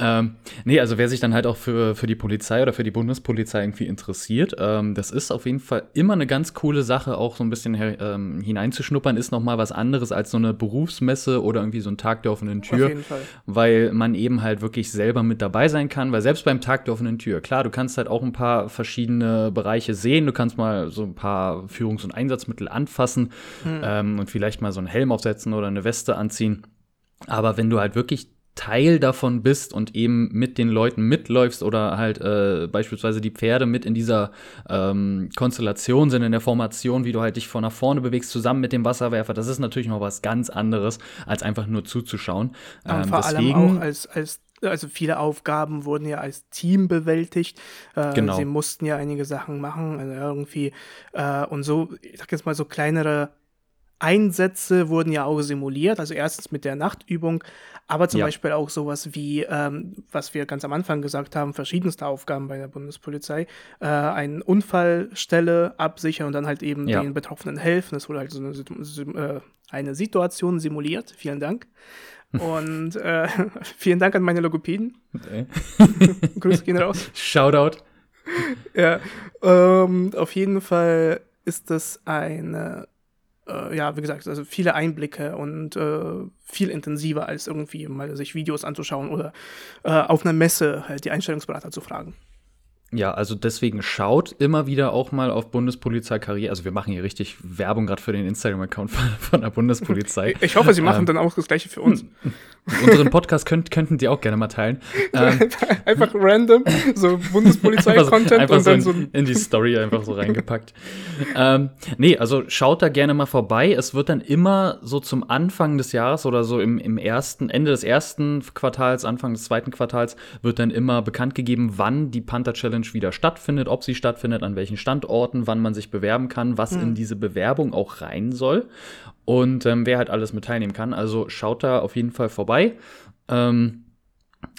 Ähm, nee, also wer sich dann halt auch für, für die Polizei oder für die Bundespolizei irgendwie interessiert, ähm, das ist auf jeden Fall immer eine ganz coole Sache, auch so ein bisschen ähm, hineinzuschnuppern, ist nochmal was anderes als so eine Berufsmesse oder irgendwie so ein Tag der offenen Tür. Weil man eben halt wirklich selber mit dabei sein kann, weil selbst beim Tag der offenen Tür, klar, du kannst halt auch ein paar verschiedene Bereiche sehen, du kannst mal so ein paar Führungs- und Einsatzmittel anfassen hm. und vielleicht mal so einen Helm aufsetzen oder eine Weste anziehen. Aber wenn du halt wirklich Teil davon bist und eben mit den Leuten mitläufst oder halt äh, beispielsweise die Pferde mit in dieser ähm, Konstellation sind, in der Formation, wie du halt dich von nach vorne bewegst, zusammen mit dem Wasserwerfer, das ist natürlich noch was ganz anderes, als einfach nur zuzuschauen. Ähm, vor deswegen, allem auch als, als also viele Aufgaben wurden ja als Team bewältigt. Äh, genau. Sie mussten ja einige Sachen machen, also irgendwie äh, und so, ich sag jetzt mal so kleinere Einsätze wurden ja auch simuliert, also erstens mit der Nachtübung, aber zum ja. Beispiel auch sowas wie, ähm, was wir ganz am Anfang gesagt haben, verschiedenste Aufgaben bei der Bundespolizei, äh, eine Unfallstelle absichern und dann halt eben ja. den Betroffenen helfen. Es wurde halt so eine, äh, eine Situation simuliert, vielen Dank. Und äh, vielen Dank an meine Logopäden. Okay. Grüße gehen raus. Shoutout. Ja, ähm, auf jeden Fall ist das eine, äh, ja, wie gesagt, also viele Einblicke und äh, viel intensiver als irgendwie mal sich Videos anzuschauen oder äh, auf einer Messe halt die Einstellungsberater zu fragen. Ja, also deswegen schaut immer wieder auch mal auf Bundespolizei Karriere. Also wir machen hier richtig Werbung gerade für den Instagram-Account von, von, der Bundespolizei. Ich hoffe, sie machen ähm, dann auch das gleiche für uns. Unseren Podcast könnt, könnten die auch gerne mal teilen. Ähm, einfach random, so Bundespolizei-Content und dann so in, in, die Story einfach so reingepackt. ähm, nee, also schaut da gerne mal vorbei. Es wird dann immer so zum Anfang des Jahres oder so im, im ersten, Ende des ersten Quartals, Anfang des zweiten Quartals, wird dann immer bekannt gegeben, wann die Panther Challenge Challenge wieder stattfindet, ob sie stattfindet, an welchen Standorten, wann man sich bewerben kann, was mhm. in diese Bewerbung auch rein soll und ähm, wer halt alles mit teilnehmen kann. Also schaut da auf jeden Fall vorbei. Ähm,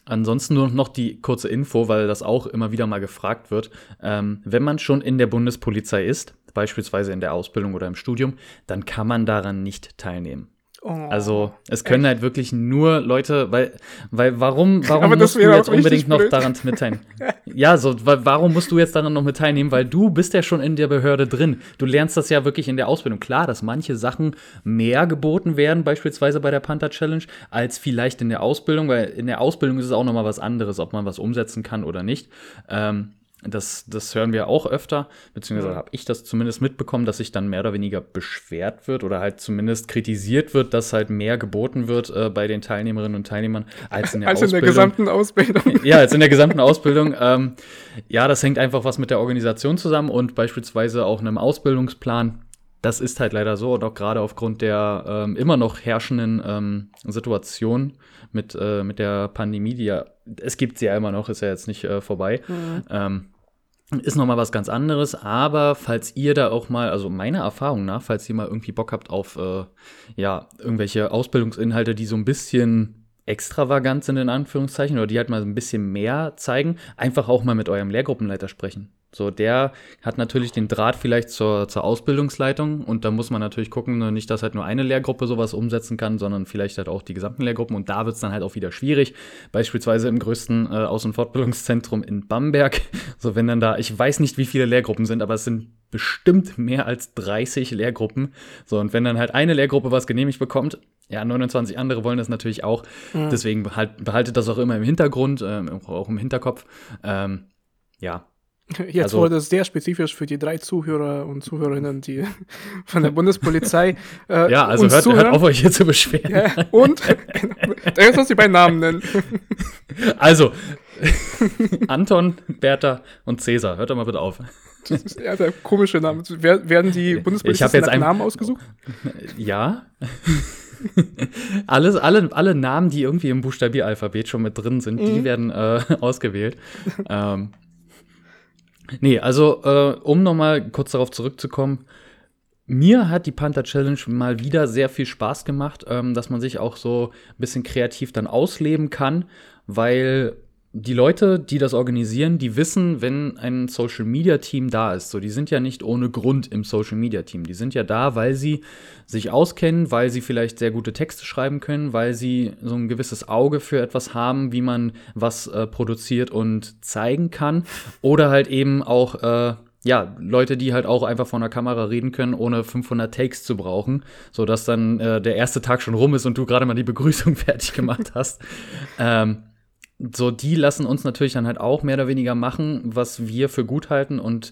Ansonsten nur noch die kurze Info, weil das auch immer wieder mal gefragt wird. Ähm, wenn man schon in der Bundespolizei ist, beispielsweise in der Ausbildung oder im Studium, dann kann man daran nicht teilnehmen. Oh, also es können echt? halt wirklich nur Leute, weil, weil warum, warum musst du jetzt unbedingt noch daran mit teilnehmen? ja, so, weil, warum musst du jetzt daran noch mit teilnehmen? Weil du bist ja schon in der Behörde drin. Du lernst das ja wirklich in der Ausbildung. Klar, dass manche Sachen mehr geboten werden, beispielsweise bei der Panther Challenge, als vielleicht in der Ausbildung, weil in der Ausbildung ist es auch nochmal was anderes, ob man was umsetzen kann oder nicht. Ähm, das, das hören wir auch öfter, beziehungsweise habe ich das zumindest mitbekommen, dass sich dann mehr oder weniger beschwert wird oder halt zumindest kritisiert wird, dass halt mehr geboten wird äh, bei den Teilnehmerinnen und Teilnehmern als in der als Ausbildung. In der gesamten Ausbildung. ja, als in der gesamten Ausbildung. Ähm, ja, das hängt einfach was mit der Organisation zusammen und beispielsweise auch einem Ausbildungsplan. Das ist halt leider so und auch gerade aufgrund der ähm, immer noch herrschenden ähm, Situation mit, äh, mit der Pandemie, die ja, es gibt sie ja immer noch, ist ja jetzt nicht äh, vorbei. Mhm. Ist noch mal was ganz anderes, aber falls ihr da auch mal, also meiner Erfahrung nach, falls ihr mal irgendwie Bock habt auf äh, ja irgendwelche Ausbildungsinhalte, die so ein bisschen extravagant sind in Anführungszeichen oder die halt mal ein bisschen mehr zeigen, einfach auch mal mit eurem Lehrgruppenleiter sprechen. So, der hat natürlich den Draht vielleicht zur, zur Ausbildungsleitung und da muss man natürlich gucken, ne, nicht, dass halt nur eine Lehrgruppe sowas umsetzen kann, sondern vielleicht halt auch die gesamten Lehrgruppen und da wird es dann halt auch wieder schwierig. Beispielsweise im größten äh, Aus- und Fortbildungszentrum in Bamberg. So, wenn dann da, ich weiß nicht, wie viele Lehrgruppen sind, aber es sind bestimmt mehr als 30 Lehrgruppen. So, und wenn dann halt eine Lehrgruppe was genehmigt bekommt, ja, 29 andere wollen das natürlich auch. Mhm. Deswegen halt, behaltet das auch immer im Hintergrund, äh, auch im Hinterkopf. Ähm, ja, Jetzt also, wurde es sehr spezifisch für die drei Zuhörer und Zuhörerinnen, die von der Bundespolizei. Äh, ja, also hört, hört, auf, euch hier zu beschweren. Ja, und da jetzt muss ich beiden Namen nennen. Also, Anton, Bertha und Cäsar. Hört doch mal bitte auf. Das ist ja der komische Name. Werden die Bundespolizei nach Namen ausgesucht? Ja. Alles, alle, alle Namen, die irgendwie im Buchstabieralphabet schon mit drin sind, mhm. die werden äh, ausgewählt. ähm, Nee, also äh, um nochmal kurz darauf zurückzukommen, mir hat die Panther Challenge mal wieder sehr viel Spaß gemacht, ähm, dass man sich auch so ein bisschen kreativ dann ausleben kann, weil die Leute, die das organisieren, die wissen, wenn ein Social Media Team da ist. So, die sind ja nicht ohne Grund im Social Media Team. Die sind ja da, weil sie sich auskennen, weil sie vielleicht sehr gute Texte schreiben können, weil sie so ein gewisses Auge für etwas haben, wie man was äh, produziert und zeigen kann. Oder halt eben auch, äh, ja, Leute, die halt auch einfach vor einer Kamera reden können, ohne 500 Takes zu brauchen, so dass dann äh, der erste Tag schon rum ist und du gerade mal die Begrüßung fertig gemacht hast. ähm, so, die lassen uns natürlich dann halt auch mehr oder weniger machen, was wir für gut halten. Und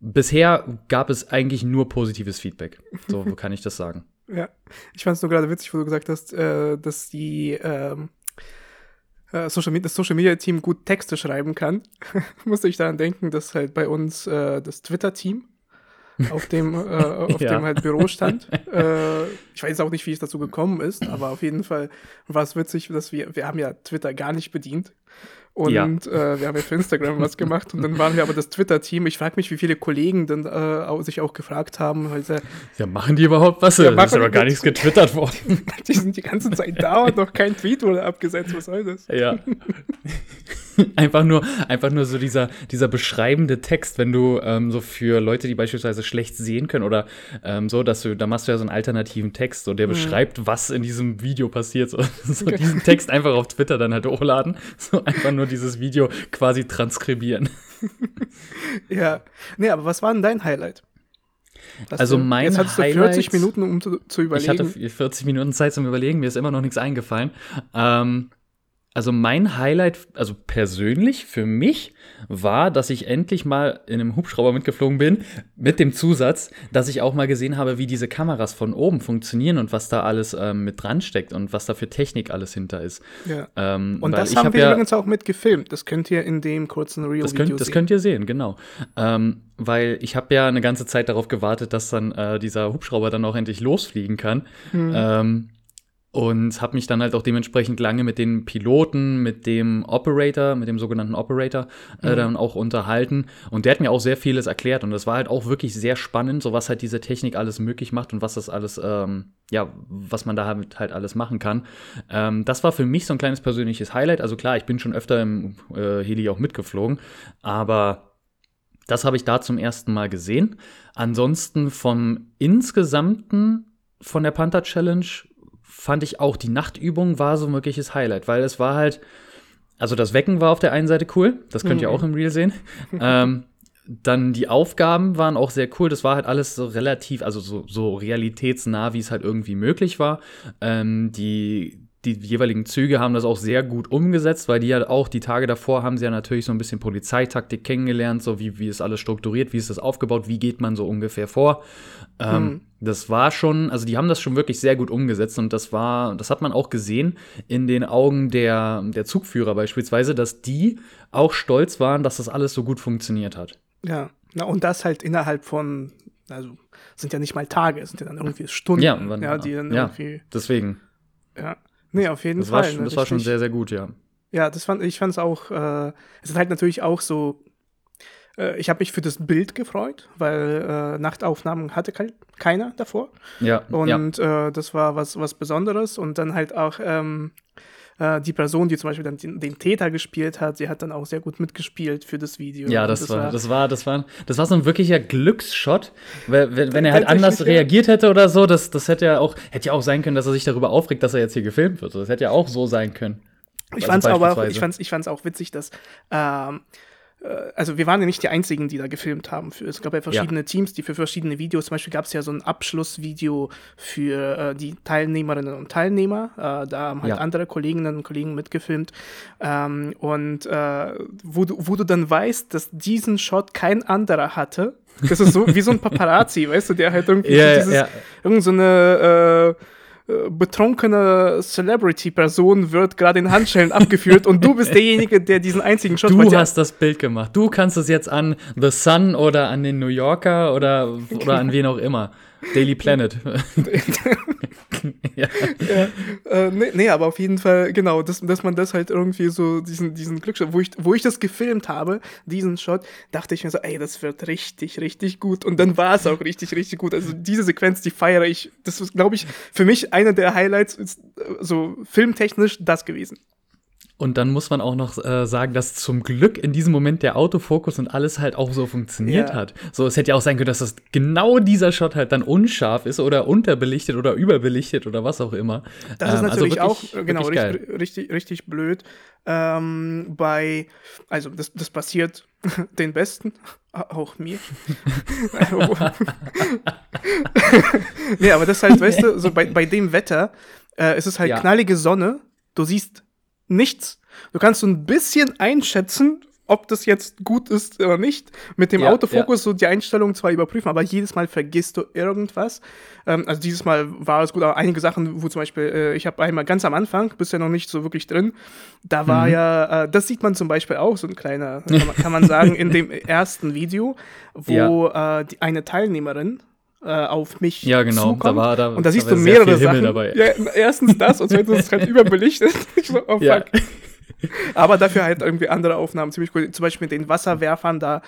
bisher gab es eigentlich nur positives Feedback. So kann ich das sagen. Ja, ich fand es nur gerade witzig, wo du gesagt hast, äh, dass die ähm, äh, Social das Social Media Team gut Texte schreiben kann. Musste ich daran denken, dass halt bei uns äh, das Twitter Team auf dem, äh, auf ja. dem halt Büro stand. äh, ich weiß auch nicht, wie es dazu gekommen ist, aber auf jeden Fall war es witzig, dass wir, wir haben ja Twitter gar nicht bedient. Und ja. äh, wir haben ja für Instagram was gemacht und dann waren wir aber das Twitter-Team. Ich frage mich, wie viele Kollegen dann äh, sich auch gefragt haben. Halt, äh, ja, machen die überhaupt was? Ja, ist aber gar nichts getwittert worden. die sind die ganze Zeit da und noch kein Tweet wurde abgesetzt. Was soll das? Ja. einfach nur, einfach nur so dieser, dieser beschreibende Text, wenn du ähm, so für Leute, die beispielsweise schlecht sehen können oder ähm, so, dass du, da machst du ja so einen alternativen Text, so der mhm. beschreibt, was in diesem Video passiert. So, so diesen Text einfach auf Twitter dann halt hochladen. So einfach nur dieses Video quasi transkribieren. ja. Nee, aber was war denn dein Highlight? Hast also mein Jetzt hattest du 40 Minuten, um zu, zu, überlegen. Ich hatte 40 Minuten Zeit zum Überlegen, mir ist immer noch nichts eingefallen. Ähm, also mein Highlight, also persönlich für mich, war, dass ich endlich mal in einem Hubschrauber mitgeflogen bin, mit dem Zusatz, dass ich auch mal gesehen habe, wie diese Kameras von oben funktionieren und was da alles ähm, mit dran steckt und was da für Technik alles hinter ist. Ja. Ähm, und das haben hab wir ja, übrigens auch mitgefilmt. Das könnt ihr in dem kurzen Real das könnt, Das sehen. könnt ihr sehen, genau. Ähm, weil ich habe ja eine ganze Zeit darauf gewartet, dass dann äh, dieser Hubschrauber dann auch endlich losfliegen kann. Mhm. Und habe mich dann halt auch dementsprechend lange mit den Piloten, mit dem Operator, mit dem sogenannten Operator äh, mhm. dann auch unterhalten und der hat mir auch sehr vieles erklärt und das war halt auch wirklich sehr spannend, so was halt diese Technik alles möglich macht und was das alles, ähm, ja, was man da halt, halt alles machen kann. Ähm, das war für mich so ein kleines persönliches Highlight. Also klar, ich bin schon öfter im äh, Heli auch mitgeflogen, aber das habe ich da zum ersten Mal gesehen. Ansonsten vom insgesamten von der Panther Challenge fand ich auch, die Nachtübung war so ein wirkliches Highlight, weil es war halt, also das Wecken war auf der einen Seite cool, das könnt ihr mhm. auch im Reel sehen. ähm, dann die Aufgaben waren auch sehr cool. Das war halt alles so relativ, also so, so realitätsnah, wie es halt irgendwie möglich war. Ähm, die, die jeweiligen Züge haben das auch sehr gut umgesetzt, weil die ja auch die Tage davor haben sie ja natürlich so ein bisschen Polizeitaktik kennengelernt, so wie, wie ist alles strukturiert, wie ist das aufgebaut, wie geht man so ungefähr vor. Ähm, mhm. Das war schon, also die haben das schon wirklich sehr gut umgesetzt und das war, das hat man auch gesehen in den Augen der, der Zugführer beispielsweise, dass die auch stolz waren, dass das alles so gut funktioniert hat. Ja, na und das halt innerhalb von, also sind ja nicht mal Tage, es sind ja dann irgendwie Stunden, ja, wann, ja die dann ja, irgendwie. Deswegen. Ja. Nee, auf jeden das Fall. War, ne, das war schon sehr, sehr gut, ja. Ja, das fand ich fand es auch, äh, es ist halt natürlich auch so, äh, ich habe mich für das Bild gefreut, weil äh, Nachtaufnahmen hatte ke keiner davor. Ja. Und ja. Äh, das war was, was Besonderes und dann halt auch ähm, äh, die Person, die zum Beispiel dann den, den, Täter gespielt hat, sie hat dann auch sehr gut mitgespielt für das Video. Ja, das, das, war, das war, das war, das war so ein wirklicher Glücksshot. Wenn, wenn er halt anders reagiert hätte oder so, das, das hätte ja auch, hätte ja auch sein können, dass er sich darüber aufregt, dass er jetzt hier gefilmt wird. Das hätte ja auch so sein können. Ich also fand es aber auch, ich fand's, ich fand's auch witzig, dass ähm, äh, also wir waren ja nicht die einzigen, die da gefilmt haben. Es gab ja verschiedene ja. Teams, die für verschiedene Videos, zum Beispiel gab es ja so ein Abschlussvideo für äh, die Teilnehmerinnen und Teilnehmer. Äh, da haben halt ja. andere Kolleginnen und Kollegen mitgefilmt. Ähm, und äh, wo, du, wo du dann weißt, dass diesen Shot kein anderer hatte. Das ist so wie so ein Paparazzi, weißt du, der halt irgendwie ja, dieses, irgend so eine äh, betrunkene Celebrity-Person wird gerade in Handschellen abgeführt und du bist derjenige, der diesen einzigen Shot Du hast das Bild gemacht. Du kannst es jetzt an The Sun oder an den New Yorker oder, oder an wen auch immer. Daily Planet. ja. ja. Äh, nee, nee, aber auf jeden Fall, genau, dass, dass man das halt irgendwie so, diesen, diesen Glücksshot, wo ich, wo ich das gefilmt habe, diesen Shot, dachte ich mir so, ey, das wird richtig, richtig gut. Und dann war es auch richtig, richtig gut. Also diese Sequenz, die feiere ich. Das ist, glaube ich, für mich einer der Highlights, ist, äh, so filmtechnisch das gewesen. Und dann muss man auch noch äh, sagen, dass zum Glück in diesem Moment der Autofokus und alles halt auch so funktioniert ja. hat. So, es hätte ja auch sein können, dass das genau dieser Shot halt dann unscharf ist oder unterbelichtet oder überbelichtet oder was auch immer. Das ähm, ist natürlich also wirklich, auch genau richtig, richtig, richtig blöd. Ähm, bei, also das, das passiert den Besten, auch mir. nee, aber das halt, weißt du, so bei, bei dem Wetter äh, ist es halt ja. knallige Sonne. Du siehst nichts. Du kannst so ein bisschen einschätzen, ob das jetzt gut ist oder nicht. Mit dem ja, Autofokus ja. so die Einstellung zwar überprüfen, aber jedes Mal vergisst du irgendwas. Ähm, also dieses Mal war es gut, aber einige Sachen, wo zum Beispiel, äh, ich habe einmal ganz am Anfang, bist ja noch nicht so wirklich drin, da war mhm. ja, äh, das sieht man zum Beispiel auch, so ein kleiner, kann man, kann man sagen, in dem ersten Video, wo ja. äh, die, eine Teilnehmerin äh, auf mich ja, genau. zukommt. Da war, da, und da siehst du mehrere Sachen. Dabei. Ja, erstens das und zweitens ist es halt überbelichtet. ich so, oh fuck. Ja. Aber dafür halt irgendwie andere Aufnahmen ziemlich cool. Zum Beispiel mit den Wasserwerfern, da,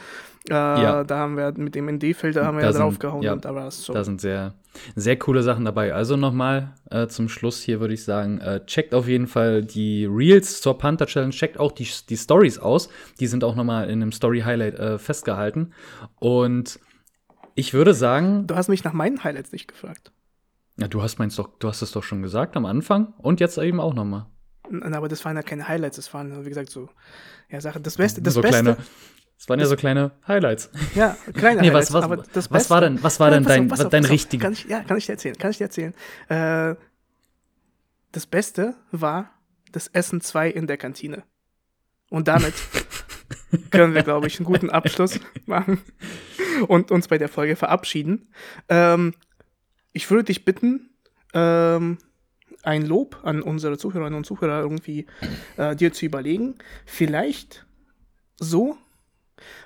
äh, ja. da haben wir mit dem ND-Filter haben wir da ja draufgehauen ja, und da war es so. Da sind sehr, Sehr coole Sachen dabei. Also nochmal äh, zum Schluss hier würde ich sagen, äh, checkt auf jeden Fall die Reels zur Panther Challenge, checkt auch die, die Stories aus. Die sind auch nochmal in einem Story-Highlight äh, festgehalten. Und ich würde sagen. Du hast mich nach meinen Highlights nicht gefragt. Ja, du hast meins doch, du hast es doch schon gesagt am Anfang und jetzt eben auch nochmal. Aber das waren ja keine Highlights, das waren, wie gesagt, so, ja, Sachen. Das Beste, das so Beste. Kleine, das waren ja so kleine Highlights. Ja, kleine nee, Highlights. Was, was, was, war denn, was war denn dein, auf, dein richtiger? Kann ich, ja, kann ich dir erzählen, kann ich dir erzählen. Äh, das Beste war das Essen 2 in der Kantine. Und damit können wir, glaube ich, einen guten Abschluss machen und uns bei der Folge verabschieden. Ähm, ich würde dich bitten, ähm, ein Lob an unsere Zuhörerinnen und Zuhörer irgendwie äh, dir zu überlegen. Vielleicht so,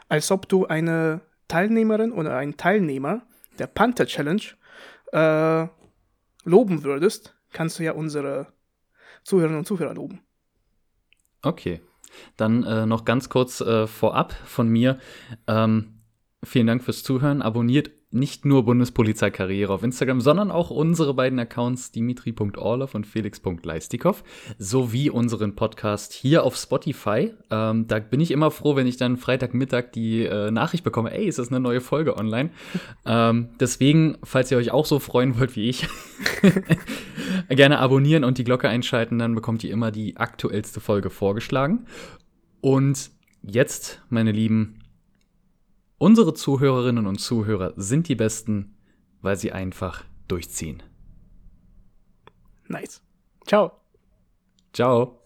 als ob du eine Teilnehmerin oder einen Teilnehmer der Panther Challenge äh, loben würdest, kannst du ja unsere Zuhörerinnen und Zuhörer loben. Okay. Dann äh, noch ganz kurz äh, vorab von mir. Ähm, vielen Dank fürs Zuhören. Abonniert nicht nur Bundespolizeikarriere auf Instagram, sondern auch unsere beiden Accounts dimitri.orlov und felix.leistikov sowie unseren Podcast hier auf Spotify. Ähm, da bin ich immer froh, wenn ich dann Freitagmittag die äh, Nachricht bekomme, ey, ist das eine neue Folge online? ähm, deswegen, falls ihr euch auch so freuen wollt wie ich, gerne abonnieren und die Glocke einschalten, dann bekommt ihr immer die aktuellste Folge vorgeschlagen. Und jetzt, meine Lieben, Unsere Zuhörerinnen und Zuhörer sind die besten, weil sie einfach durchziehen. Nice. Ciao. Ciao.